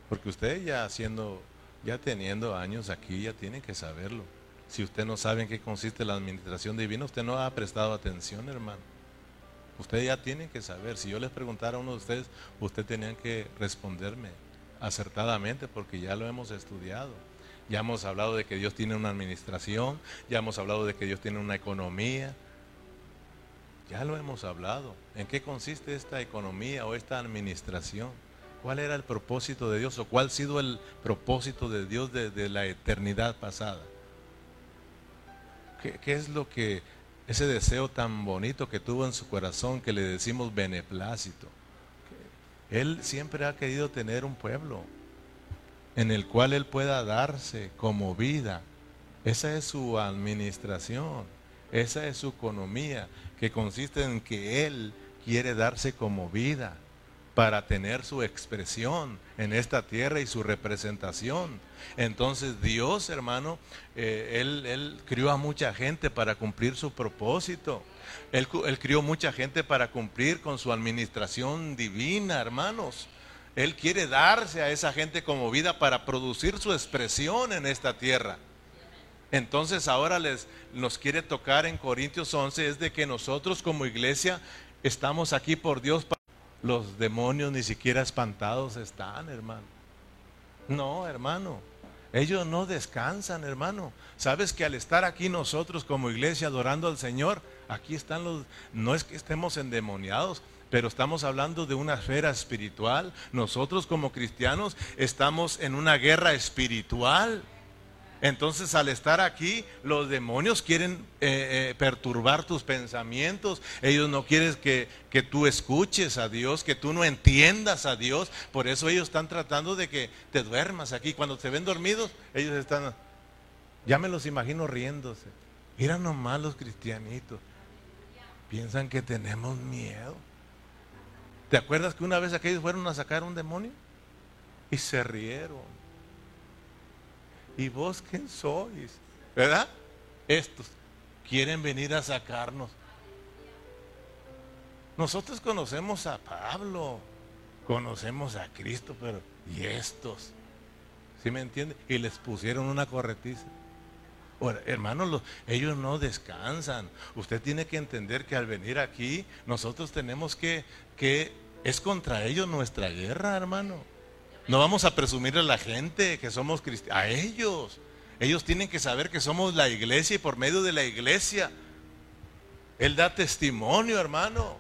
Porque usted ya haciendo, ya teniendo años aquí, ya tiene que saberlo. Si usted no sabe en qué consiste la administración divina, usted no ha prestado atención, hermano. Usted ya tiene que saber. Si yo les preguntara a uno de ustedes, usted tenía que responderme acertadamente porque ya lo hemos estudiado. Ya hemos hablado de que Dios tiene una administración, ya hemos hablado de que Dios tiene una economía. Ya lo hemos hablado. ¿En qué consiste esta economía o esta administración? ¿Cuál era el propósito de Dios o cuál ha sido el propósito de Dios desde la eternidad pasada? ¿Qué, ¿Qué, es lo que, ese deseo tan bonito que tuvo en su corazón que le decimos beneplácito? Él siempre ha querido tener un pueblo en el cual Él pueda darse como vida. Esa es su administración, esa es su economía, que consiste en que Él quiere darse como vida para tener su expresión en esta tierra y su representación. Entonces Dios, hermano, eh, él, crió a mucha gente para cumplir su propósito. Él, él crió mucha gente para cumplir con su administración divina, hermanos. Él quiere darse a esa gente como vida para producir su expresión en esta tierra. Entonces ahora les, nos quiere tocar en Corintios 11 es de que nosotros como iglesia estamos aquí por Dios. Los demonios ni siquiera espantados están, hermano. No, hermano. Ellos no descansan, hermano. Sabes que al estar aquí nosotros como iglesia adorando al Señor, aquí están los, no es que estemos endemoniados, pero estamos hablando de una esfera espiritual. Nosotros como cristianos estamos en una guerra espiritual. Entonces al estar aquí, los demonios quieren eh, eh, perturbar tus pensamientos. Ellos no quieren que, que, tú escuches a Dios, que tú no entiendas a Dios. Por eso ellos están tratando de que te duermas aquí. Cuando se ven dormidos, ellos están, ya me los imagino riéndose. Mira nomás los cristianitos. Piensan que tenemos miedo. ¿Te acuerdas que una vez aquellos fueron a sacar un demonio? Y se rieron. ¿Y vos quién sois? ¿Verdad? Estos quieren venir a sacarnos. Nosotros conocemos a Pablo, conocemos a Cristo, pero ¿y estos? ¿Sí me entiende? Y les pusieron una corretiza. hermanos, ellos no descansan. Usted tiene que entender que al venir aquí, nosotros tenemos que, que es contra ellos nuestra guerra, hermano. No vamos a presumirle a la gente que somos cristianos, a ellos. Ellos tienen que saber que somos la iglesia y por medio de la iglesia, Él da testimonio, hermano.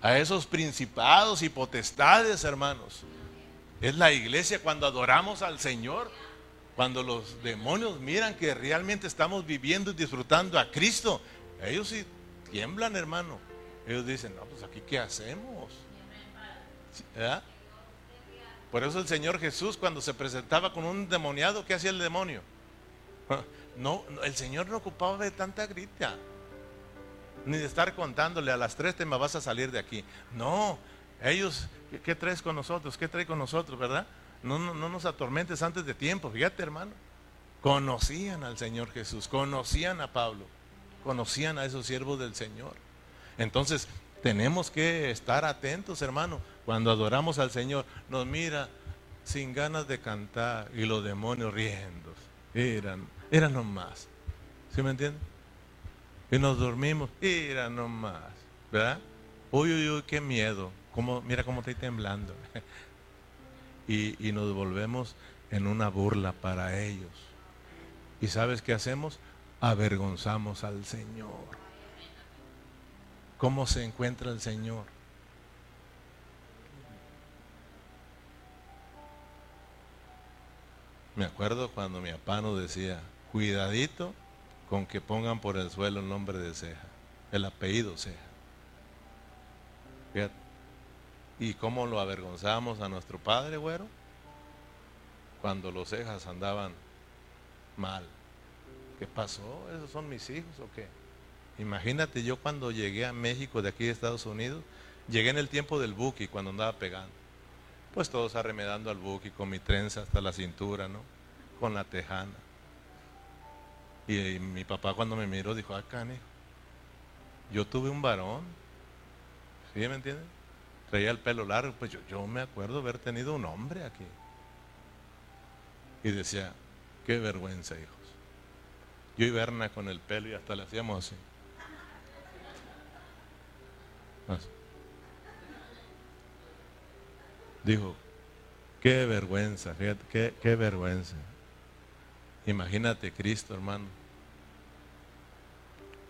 A esos principados y potestades, hermanos. Es la iglesia cuando adoramos al Señor, cuando los demonios miran que realmente estamos viviendo y disfrutando a Cristo. Ellos sí tiemblan, hermano. Ellos dicen, no, pues aquí qué hacemos. Por eso el Señor Jesús cuando se presentaba con un demoniado, ¿qué hacía el demonio? (laughs) No, el Señor no ocupaba de tanta grita, ni de estar contándole a las tres te vas a salir de aquí. No, ellos, ¿qué, traes con nosotros? ¿Qué trae con nosotros, verdad? No, no, no nos atormentes antes de tiempo, fíjate hermano. Conocían al Señor Jesús, conocían a Pablo, conocían a esos siervos del Señor. Entonces, tenemos que estar atentos, hermano. Cuando adoramos al Señor, nos mira sin ganas de cantar y los demonios riendo. Eran, eran nomás. ¿Sí me entienden? Y nos dormimos, eran nomás. ¿Verdad? Uy, uy, uy, qué miedo. ¿Cómo, mira cómo estoy temblando. (laughs) y nos volvemos en una burla para ellos. ¿Y sabes qué hacemos? Avergonzamos al Señor cómo se encuentra el Señor. Me acuerdo cuando mi papá nos decía, cuidadito con que pongan por el suelo el nombre de Ceja, el apellido Ceja. ¿Y cómo lo avergonzamos a nuestro padre, güero? Cuando los cejas andaban mal. ¿Qué pasó? ¿Esos son mis hijos o qué? Imagínate yo cuando llegué a México de aquí de Estados Unidos, llegué en el tiempo del buki, cuando andaba pegando. Pues todos arremedando al buki con mi trenza hasta la cintura, ¿no? Con la tejana. Y, mi papá cuando me miró dijo, ah, cane, yo tuve un varón. ¿Sí me entienden? Traía el pelo largo, pues yo, yo me acuerdo haber tenido un hombre aquí. Y decía, qué vergüenza, hijos. Yo y Berna con el pelo y hasta le hacíamos así. Dijo, Qué vergüenza, qué, qué vergüenza. Imagínate Cristo, hermano.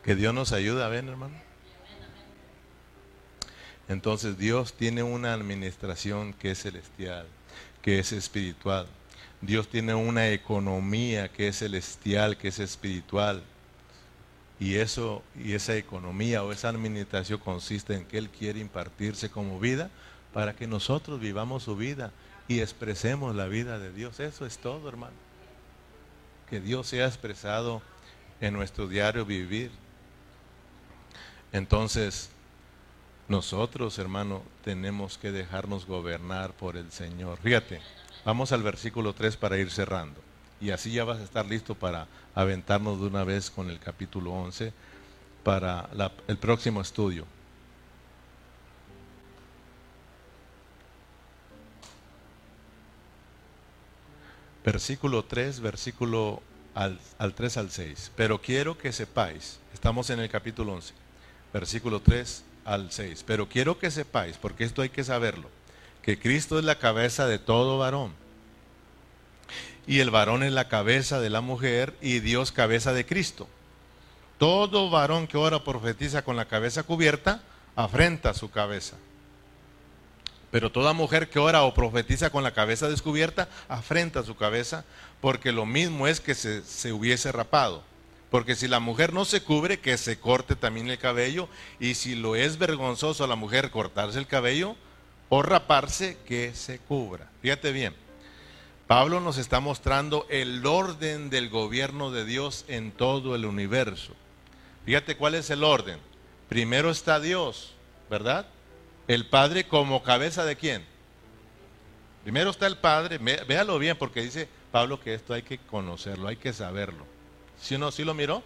Que Dios nos ayuda, ven, hermano. Entonces Dios tiene una administración que es celestial, que es espiritual. Dios tiene una economía que es celestial, que es espiritual. Y eso y esa economía o esa administración consiste en que él quiere impartirse como vida para que nosotros vivamos su vida y expresemos la vida de Dios. Eso es todo, hermano. Que Dios sea expresado en nuestro diario vivir. Entonces, nosotros, hermano, tenemos que dejarnos gobernar por el Señor. Fíjate, vamos al versículo 3 para ir cerrando. Y así ya vas a estar listo para aventarnos de una vez con el capítulo 11 para el próximo estudio. Versículo 3, versículo al, al 3 al 6. Pero quiero que sepáis, estamos en el capítulo 11, versículo 3 al 6. Pero quiero que sepáis, porque esto hay que saberlo, que Cristo es la cabeza de todo varón. Y el varón es la cabeza de la mujer y Dios cabeza de Cristo. Todo varón que ora profetiza con la cabeza cubierta, afrenta su cabeza. Pero toda mujer que ora o profetiza con la cabeza descubierta, afrenta su cabeza, porque lo mismo es que se, se hubiese rapado. Porque si la mujer no se cubre, que se corte también el cabello. Y si lo es vergonzoso a la mujer cortarse el cabello o raparse, que se cubra. Fíjate bien, Pablo nos está mostrando el orden del gobierno de Dios en todo el universo. Fíjate cuál es el orden. Primero está Dios, ¿verdad? El Padre como cabeza de quién. Primero está el Padre, véalo bien porque dice Pablo que esto hay que conocerlo, hay que saberlo. ¿Sí o no? ¿Sí lo miró?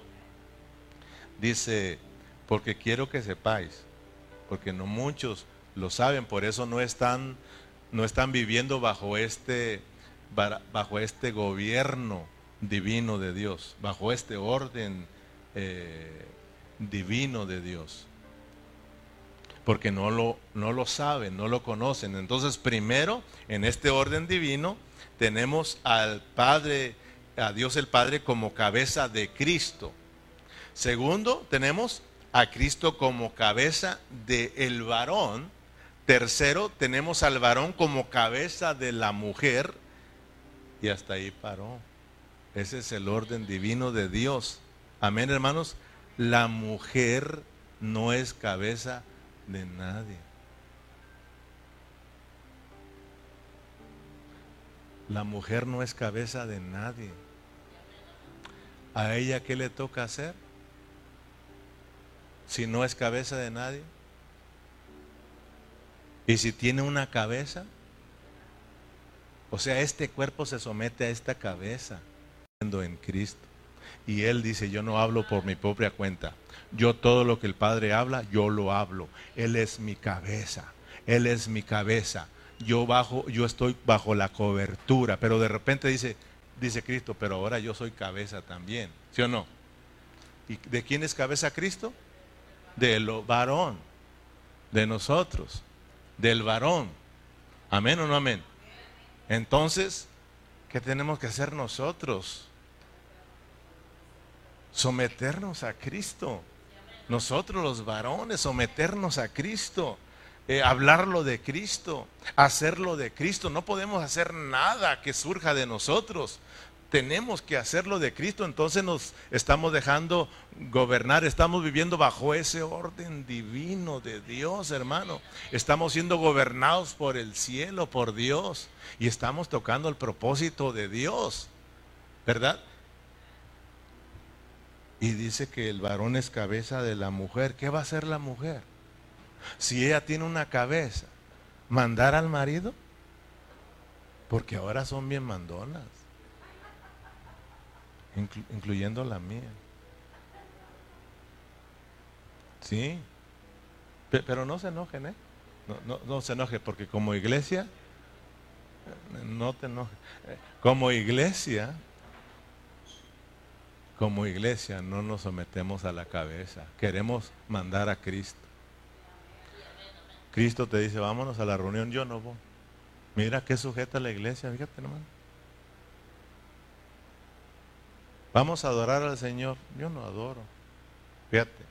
Dice, porque quiero que sepáis, porque no muchos lo saben, por eso no están, no están viviendo bajo este, bajo este gobierno divino de Dios, bajo este orden eh, divino de Dios. Porque no lo, no lo saben, no lo conocen. Entonces, primero, en este orden divino, tenemos al Padre a Dios el Padre como cabeza de Cristo. Segundo, tenemos a Cristo como cabeza del el varón. Tercero, tenemos al varón como cabeza de la mujer. Y hasta ahí paró. Ese es el orden divino de Dios. Amén, hermanos. La mujer no es cabeza de nadie. La mujer no es cabeza de nadie. ¿A ella qué le toca hacer? Si no es cabeza de nadie. Y si tiene una cabeza, o sea, este cuerpo se somete a esta cabeza en Cristo. Y Él dice, yo no hablo por mi propia cuenta. Yo todo lo que el Padre habla, yo lo hablo. Él es mi cabeza. Él es mi cabeza. Yo bajo, yo estoy bajo la cobertura. Pero de repente dice, dice Cristo, pero ahora yo soy cabeza también, ¿sí o no? ¿Y de quién es cabeza Cristo? Del varón, de nosotros, del varón. Amén o no amén. Entonces, ¿qué tenemos que hacer nosotros? Someternos a Cristo. Nosotros los varones, someternos a Cristo. Eh, hablarlo de Cristo, hacerlo de Cristo. No podemos hacer nada que surja de nosotros. Tenemos que hacerlo de Cristo, entonces nos estamos dejando gobernar, estamos viviendo bajo ese orden divino de Dios, hermano. Estamos siendo gobernados por el cielo, por Dios, y estamos tocando el propósito de Dios, ¿verdad? Y dice que el varón es cabeza de la mujer. ¿Qué va a hacer la mujer? Si ella tiene una cabeza, mandar al marido, porque ahora son bien mandonas, incluyendo la mía. Sí, pero no se enojen, ¿eh? No, no, se enoje, porque como iglesia, no te enojes, como iglesia, como iglesia no nos sometemos a la cabeza, queremos mandar a Cristo. Cristo te dice, vámonos a la reunión, yo no voy. Mira qué sujeta la iglesia, fíjate hermano. Vamos a adorar al Señor. Yo no adoro. Fíjate.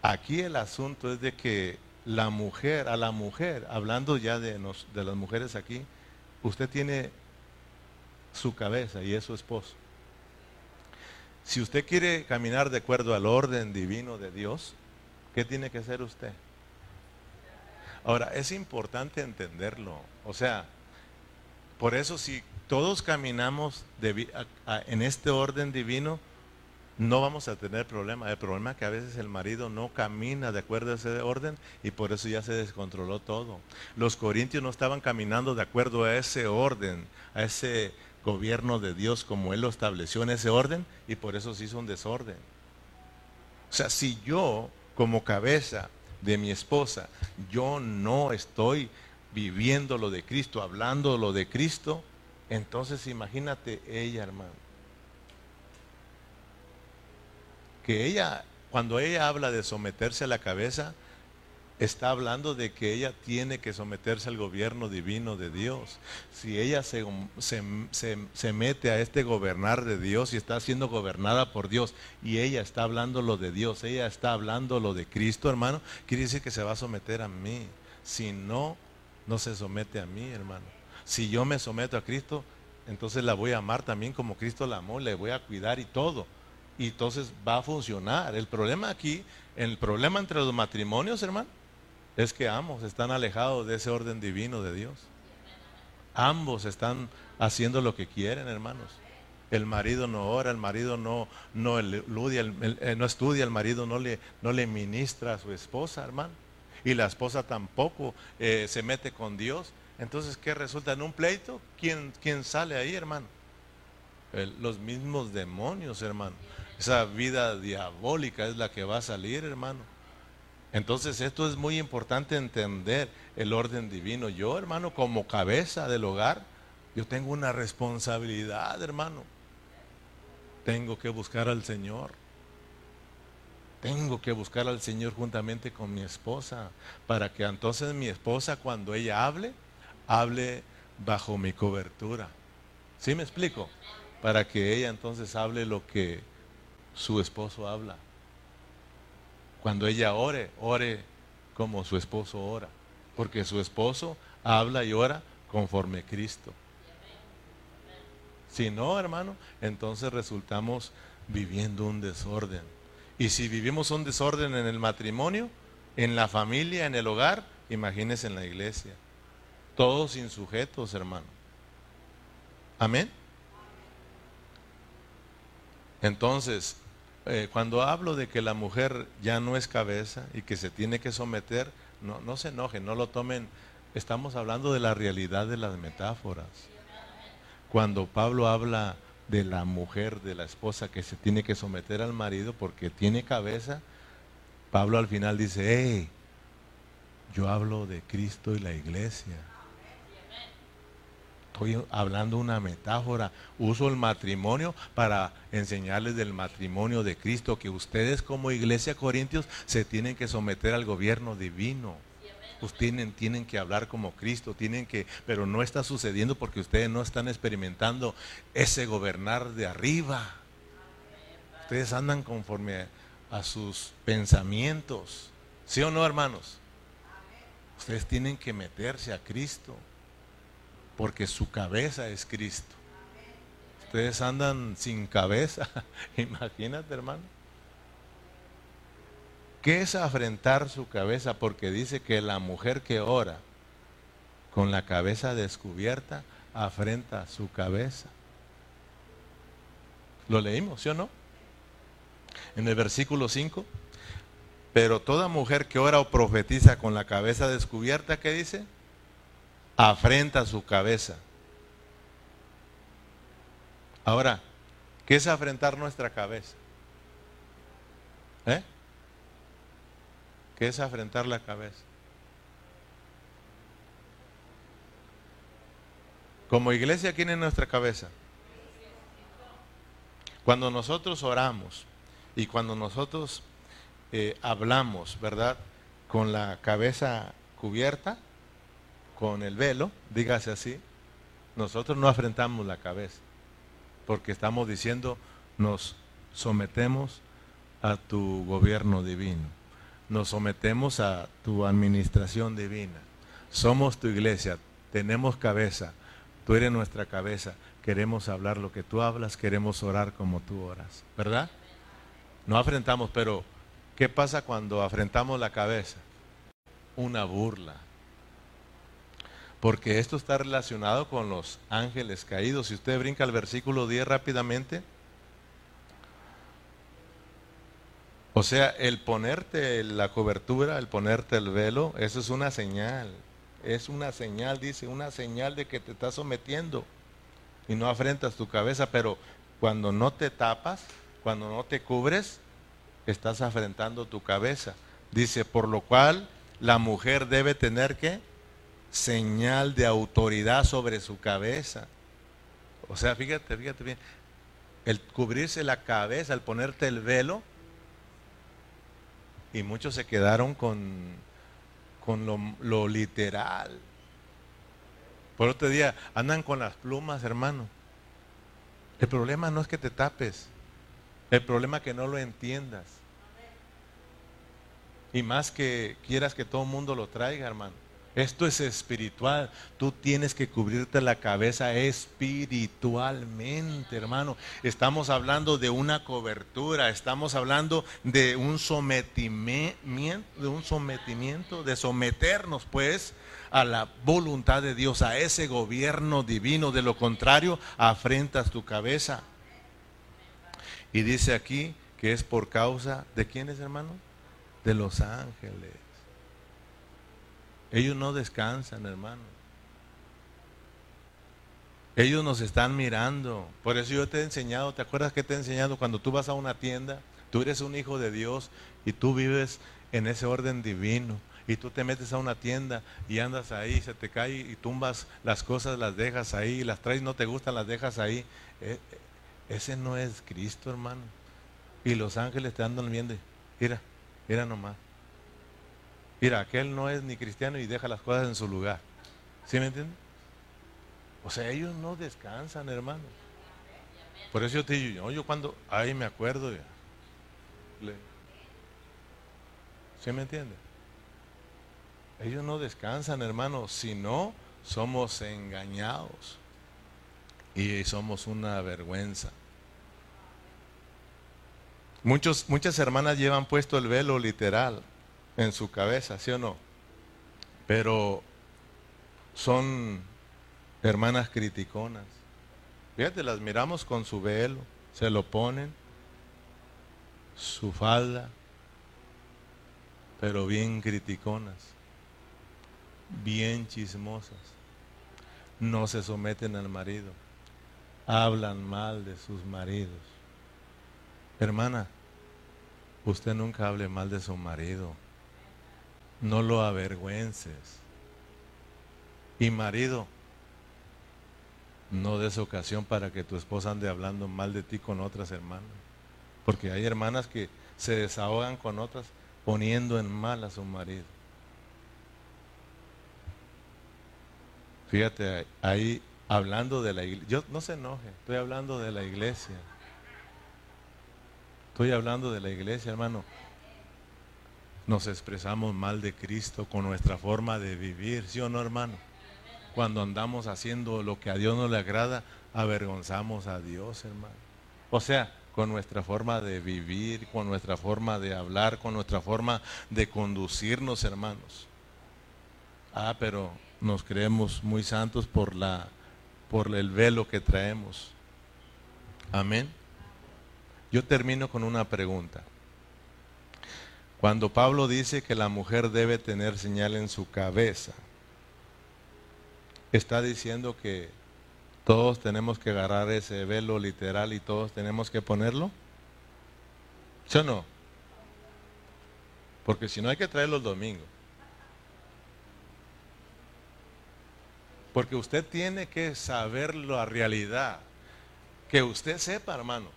Aquí el asunto es de que la mujer, a la mujer, hablando ya de, de las mujeres aquí, usted tiene su cabeza y es su esposo. Si usted quiere caminar de acuerdo al orden divino de Dios, ¿qué tiene que hacer usted? Ahora, es importante entenderlo. O sea, por eso si todos caminamos en este orden divino, no vamos a tener problema. El problema es que a veces el marido no camina de acuerdo a ese orden y por eso ya se descontroló todo. Los corintios no estaban caminando de acuerdo a ese orden, a ese gobierno de Dios como Él lo estableció en ese orden y por eso se hizo un desorden. O sea, si yo como cabeza de mi esposa, yo no estoy viviendo lo de Cristo, hablando lo de Cristo, entonces imagínate ella, hermano. Que ella, cuando ella habla de someterse a la cabeza, está hablando de que ella tiene que someterse al gobierno divino de Dios. Si ella se, se, mete a este gobernar de Dios y está siendo gobernada por Dios y ella está hablando lo de Dios, ella está hablando lo de Cristo, hermano, quiere decir que se va a someter a mí. Si no, no se somete a mí, hermano. Si yo me someto a Cristo, entonces la voy a amar también como Cristo la amó, le voy a cuidar y todo. Y entonces va a funcionar. El problema aquí, el problema entre los matrimonios, hermano, es que ambos están alejados de ese orden divino de Dios. Ambos están haciendo lo que quieren, hermanos. El marido no ora, el marido no, no, eludia, eh, no estudia, el marido no le, no le ministra a su esposa, hermano. Y la esposa tampoco eh, se mete con Dios. Entonces, ¿qué resulta en un pleito? ¿Quién, quién sale ahí, hermano? los mismos demonios, hermano. Esa vida diabólica es la que va a salir, hermano. Entonces esto es muy importante entender el orden divino. Yo, hermano, como cabeza del hogar, yo tengo una responsabilidad, hermano. Tengo que buscar al Señor. Tengo que buscar al Señor juntamente con mi esposa, para que entonces mi esposa cuando ella hable, hable bajo mi cobertura. ¿Sí me explico? Para que ella entonces hable lo que su esposo habla. Cuando ella ore, ore como su esposo ora, porque su esposo habla y ora conforme Cristo. Si no, hermano, entonces resultamos viviendo un desorden. Y si vivimos un desorden en el matrimonio, en la familia, en el hogar, imagínese en la iglesia. Todos insujetos, hermano. Amén. Entonces, eh, cuando hablo de que la mujer ya no es cabeza y que se tiene que someter, no, no se enojen, no lo tomen. Estamos hablando de la realidad de las metáforas. Cuando Pablo habla de la mujer, de la esposa que se tiene que someter al marido porque tiene cabeza, Pablo al final dice, hey, yo hablo de Cristo y la iglesia. Estoy hablando una metáfora. Uso el matrimonio para enseñarles del matrimonio de Cristo, que ustedes como iglesia corintios se tienen que someter al gobierno divino. Ustedes tienen, tienen que hablar como Cristo, tienen que, pero no está sucediendo porque ustedes no están experimentando ese gobernar de arriba. Ustedes andan conforme a sus pensamientos. ¿Sí o no, hermanos? Ustedes tienen que meterse a Cristo porque su cabeza es Cristo. Ustedes andan sin cabeza, (laughs) imagínate hermano. ¿Qué es afrentar su cabeza? Porque dice que la mujer que ora con la cabeza descubierta afrenta su cabeza. ¿Lo leímos, sí o no? En el versículo 5. Pero toda mujer que ora o profetiza con la cabeza descubierta, ¿qué dice? Afrenta su cabeza. Ahora, ¿qué es afrentar nuestra cabeza? ¿Eh? ¿Qué es afrentar la cabeza? Como iglesia, ¿quién es nuestra cabeza? Cuando nosotros oramos y cuando nosotros eh, hablamos, ¿verdad? Con la cabeza cubierta, con el velo, dígase así, nosotros no afrentamos la cabeza, porque estamos diciendo, nos sometemos a tu gobierno divino, nos sometemos a tu administración divina, somos tu iglesia, tenemos cabeza, tú eres nuestra cabeza, queremos hablar lo que tú hablas, queremos orar como tú oras, ¿verdad? No afrentamos, pero ¿qué pasa cuando afrentamos la cabeza? Una burla. Porque esto está relacionado con los ángeles caídos. Si usted brinca al versículo 10 rápidamente, o sea, el ponerte la cobertura, el ponerte el velo, eso es una señal. Es una señal, dice, una señal de que te estás sometiendo y no afrentas tu cabeza, pero cuando no te tapas, cuando no te cubres, estás afrentando tu cabeza. Dice, por lo cual la mujer debe tener que señal de autoridad sobre su cabeza. O sea, fíjate, fíjate bien, el cubrirse la cabeza, el ponerte el velo, y muchos se quedaron con, con lo, lo literal. Por otro día, andan con las plumas, hermano. El problema no es que te tapes, el problema es que no lo entiendas. Y más que quieras que todo el mundo lo traiga, hermano. Esto es espiritual. Tú tienes que cubrirte la cabeza espiritualmente, hermano. Estamos hablando de una cobertura, estamos hablando de un sometimiento, de un sometimiento, de someternos pues a la voluntad de Dios, a ese gobierno divino. De lo contrario, afrentas tu cabeza. Y dice aquí que es por causa de quiénes, hermano? De los ángeles. Ellos no descansan, hermano. Ellos nos están mirando. Por eso yo te he enseñado, ¿te acuerdas que te he enseñado cuando tú vas a una tienda? Tú eres un hijo de Dios y tú vives en ese orden divino. Y tú te metes a una tienda y andas ahí, se te cae y tumbas las cosas, las dejas ahí, las traes, no te gustan, las dejas ahí. E, e, ese no es Cristo, hermano. Y los ángeles te andan viendo. Mira, mira nomás. Mira, aquel no es ni cristiano y deja las cosas en su lugar. ¿Sí me entiendes? O sea, ellos no descansan, hermano. Por eso yo te digo, yo cuando, ahí me acuerdo ya. ¿Sí me entiendes? Ellos no descansan, hermano, si no, somos engañados y somos una vergüenza. Muchas hermanas llevan puesto el velo literal en su cabeza, ¿sí o no? Pero son hermanas criticonas. Fíjate, las miramos con su velo, se lo ponen, su falda, pero bien criticonas, bien chismosas. No se someten al marido, hablan mal de sus maridos. Hermana, usted nunca hable mal de su marido no lo avergüences. Y marido, no des ocasión para que tu esposa ande hablando mal de ti con otras hermanas. Porque hay hermanas que se desahogan con otras poniendo en mal a su marido. Fíjate, ahí hablando de la iglesia, yo no se enoje, estoy hablando de la iglesia. Estoy hablando de la iglesia, hermano nos expresamos mal de Cristo con nuestra forma de vivir, ¿sí o no, hermano? Cuando andamos haciendo lo que a Dios no le agrada, avergonzamos a Dios, hermano. O sea, con nuestra forma de vivir, con nuestra forma de hablar, con nuestra forma de conducirnos, hermanos. Ah, pero nos creemos muy santos por la por el velo que traemos. Amén. Yo termino con una pregunta. Cuando Pablo dice que la mujer debe tener señal en su cabeza, está diciendo que todos tenemos que agarrar ese velo literal y todos tenemos que ponerlo. ¿Sí no? Porque si no hay que traerlo el domingo. Porque usted tiene que saber la realidad. Que usted sepa, hermano.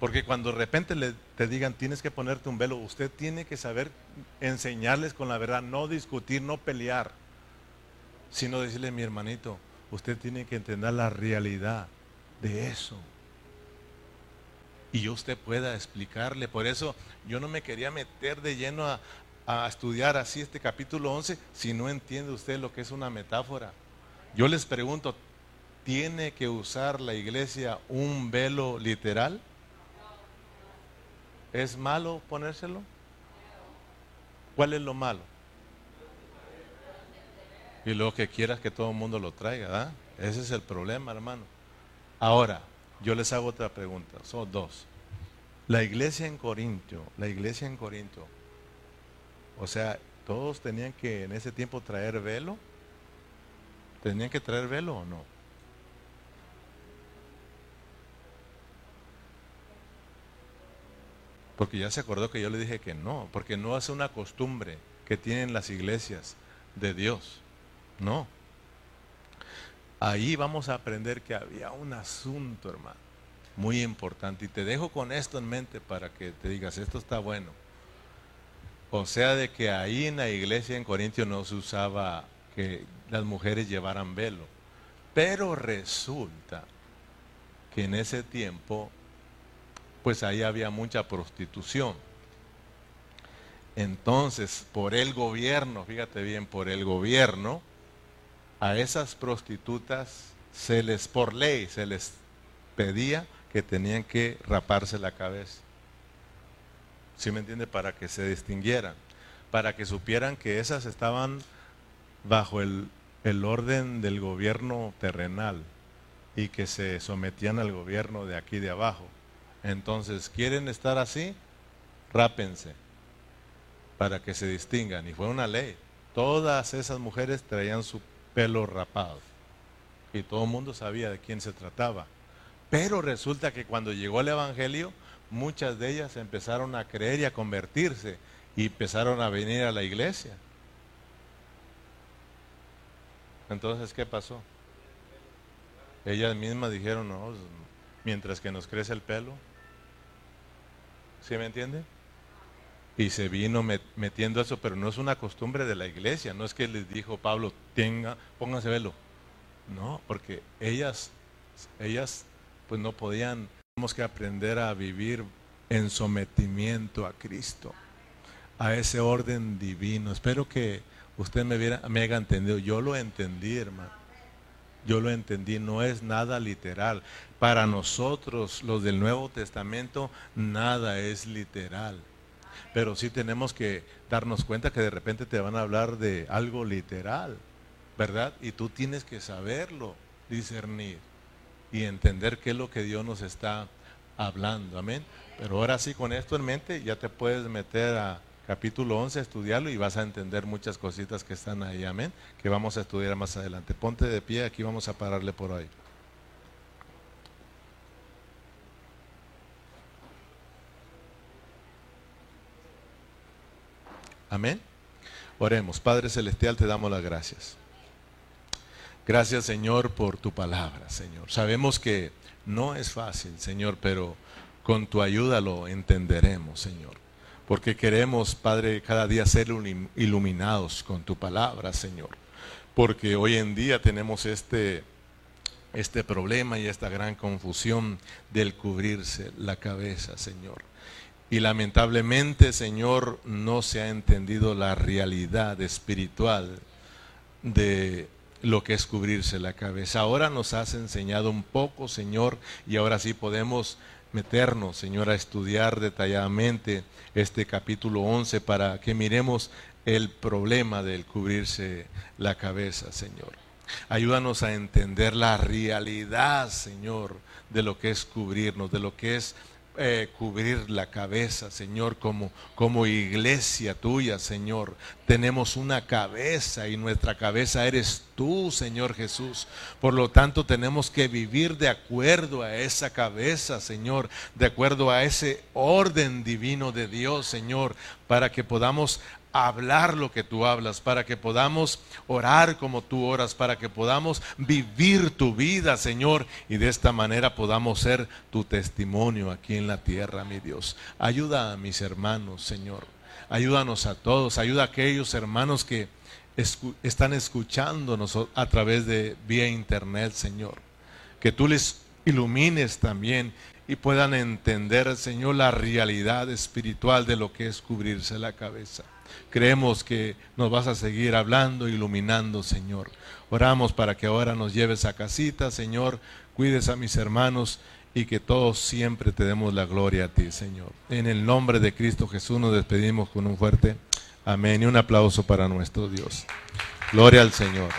Porque cuando de repente le, te digan tienes que ponerte un velo, usted tiene que saber enseñarles con la verdad, no discutir, no pelear. sino decirle, mi hermanito, usted tiene que entender la realidad de eso. Y usted pueda explicarle. Por eso yo no me quería meter de lleno a, a estudiar así este capítulo 11 si no entiende usted lo que es una metáfora. Yo les pregunto, ¿tiene que usar la iglesia un velo literal? ¿Es malo ponérselo? ¿Cuál es lo malo? Y lo que quieras que todo el mundo lo traiga, ¿ah? Ese es el problema, hermano. Ahora, yo les hago otra pregunta, son dos. La iglesia en Corintio, la iglesia en Corinto, o sea, todos tenían que en ese tiempo traer velo. ¿Tenían que traer velo o no? Porque ya se acordó que yo le dije que no, porque no es una costumbre que tienen las iglesias de Dios. No. Ahí vamos a aprender que había un asunto, hermano, muy importante. Y te dejo con esto en mente para que te digas, esto está bueno. O sea, de que ahí en la iglesia en Corintio no se usaba que las mujeres llevaran velo. Pero resulta que en ese tiempo pues ahí había mucha prostitución. Entonces, por el gobierno, fíjate bien, por el gobierno, a esas prostitutas se les, por ley, se les pedía que tenían que raparse la cabeza. ¿Sí me entiende? Para que se distinguieran, para que supieran que esas estaban bajo el, el orden del gobierno terrenal y que se sometían al gobierno de aquí de abajo. Entonces, ¿quieren estar así? Rápense para que se distingan. Y fue una ley. Todas esas mujeres traían su pelo rapado. Y todo el mundo sabía de quién se trataba. Pero resulta que cuando llegó el Evangelio, muchas de ellas empezaron a creer y a convertirse y empezaron a venir a la iglesia. Entonces, ¿qué pasó? Ellas mismas dijeron, no, mientras que nos crece el pelo, ¿Sí me entiende? Y se vino metiendo eso, pero no es una costumbre de la iglesia, no es que les dijo Pablo, tenga, pónganse velo. No, porque ellas, ellas pues no podían, tenemos que aprender a vivir en sometimiento a Cristo, a ese orden divino. Espero que usted me, viera, me haya entendido. Yo lo entendí, hermano. Yo lo entendí, no es nada literal. Para nosotros, los del Nuevo Testamento, nada es literal. Pero sí tenemos que darnos cuenta que de repente te van a hablar de algo literal, ¿verdad? Y tú tienes que saberlo, discernir y entender qué es lo que Dios nos está hablando. Amén. Pero ahora sí, con esto en mente, ya te puedes meter a capítulo 11, estudiarlo y vas a entender muchas cositas que están ahí, amén, que vamos a estudiar más adelante. Ponte de pie, aquí vamos a pararle por hoy. Amén. Oremos. Padre Celestial, te damos las gracias. Gracias, Señor, por tu palabra, Señor. Sabemos que no es fácil, Señor, pero con tu ayuda lo entenderemos, Señor porque queremos, Padre, cada día ser iluminados con tu palabra, Señor. Porque hoy en día tenemos este, este problema y esta gran confusión del cubrirse la cabeza, Señor. Y lamentablemente, Señor, no se ha entendido la realidad espiritual de lo que es cubrirse la cabeza. Ahora nos has enseñado un poco, Señor, y ahora sí podemos meternos, Señor, a estudiar detalladamente este capítulo 11 para que miremos el problema del cubrirse la cabeza, Señor. Ayúdanos a entender la realidad, Señor, de lo que es cubrirnos, de lo que es eh, cubrir la cabeza, Señor, como, como iglesia tuya, Señor. Tenemos una cabeza y nuestra cabeza eres tú, Señor Jesús. Por lo tanto, tenemos que vivir de acuerdo a esa cabeza, Señor, de acuerdo a ese orden divino de Dios, Señor, para que podamos hablar lo que tú hablas, para que podamos orar como tú oras, para que podamos vivir tu vida, Señor, y de esta manera podamos ser tu testimonio aquí en la tierra, mi Dios. Ayuda a mis hermanos, Señor. Ayúdanos a todos, ayuda a aquellos hermanos que están escuchándonos a través de vía internet, Señor. Que tú les ilumines también y puedan entender, Señor, la realidad espiritual de lo que es cubrirse la cabeza. Creemos que nos vas a seguir hablando, iluminando, Señor. Oramos para que ahora nos lleves a casita, Señor, cuides a mis hermanos y que todos siempre te demos la gloria a ti, Señor. En el nombre de Cristo Jesús nos despedimos con un fuerte amén y un aplauso para nuestro Dios. Gloria al Señor.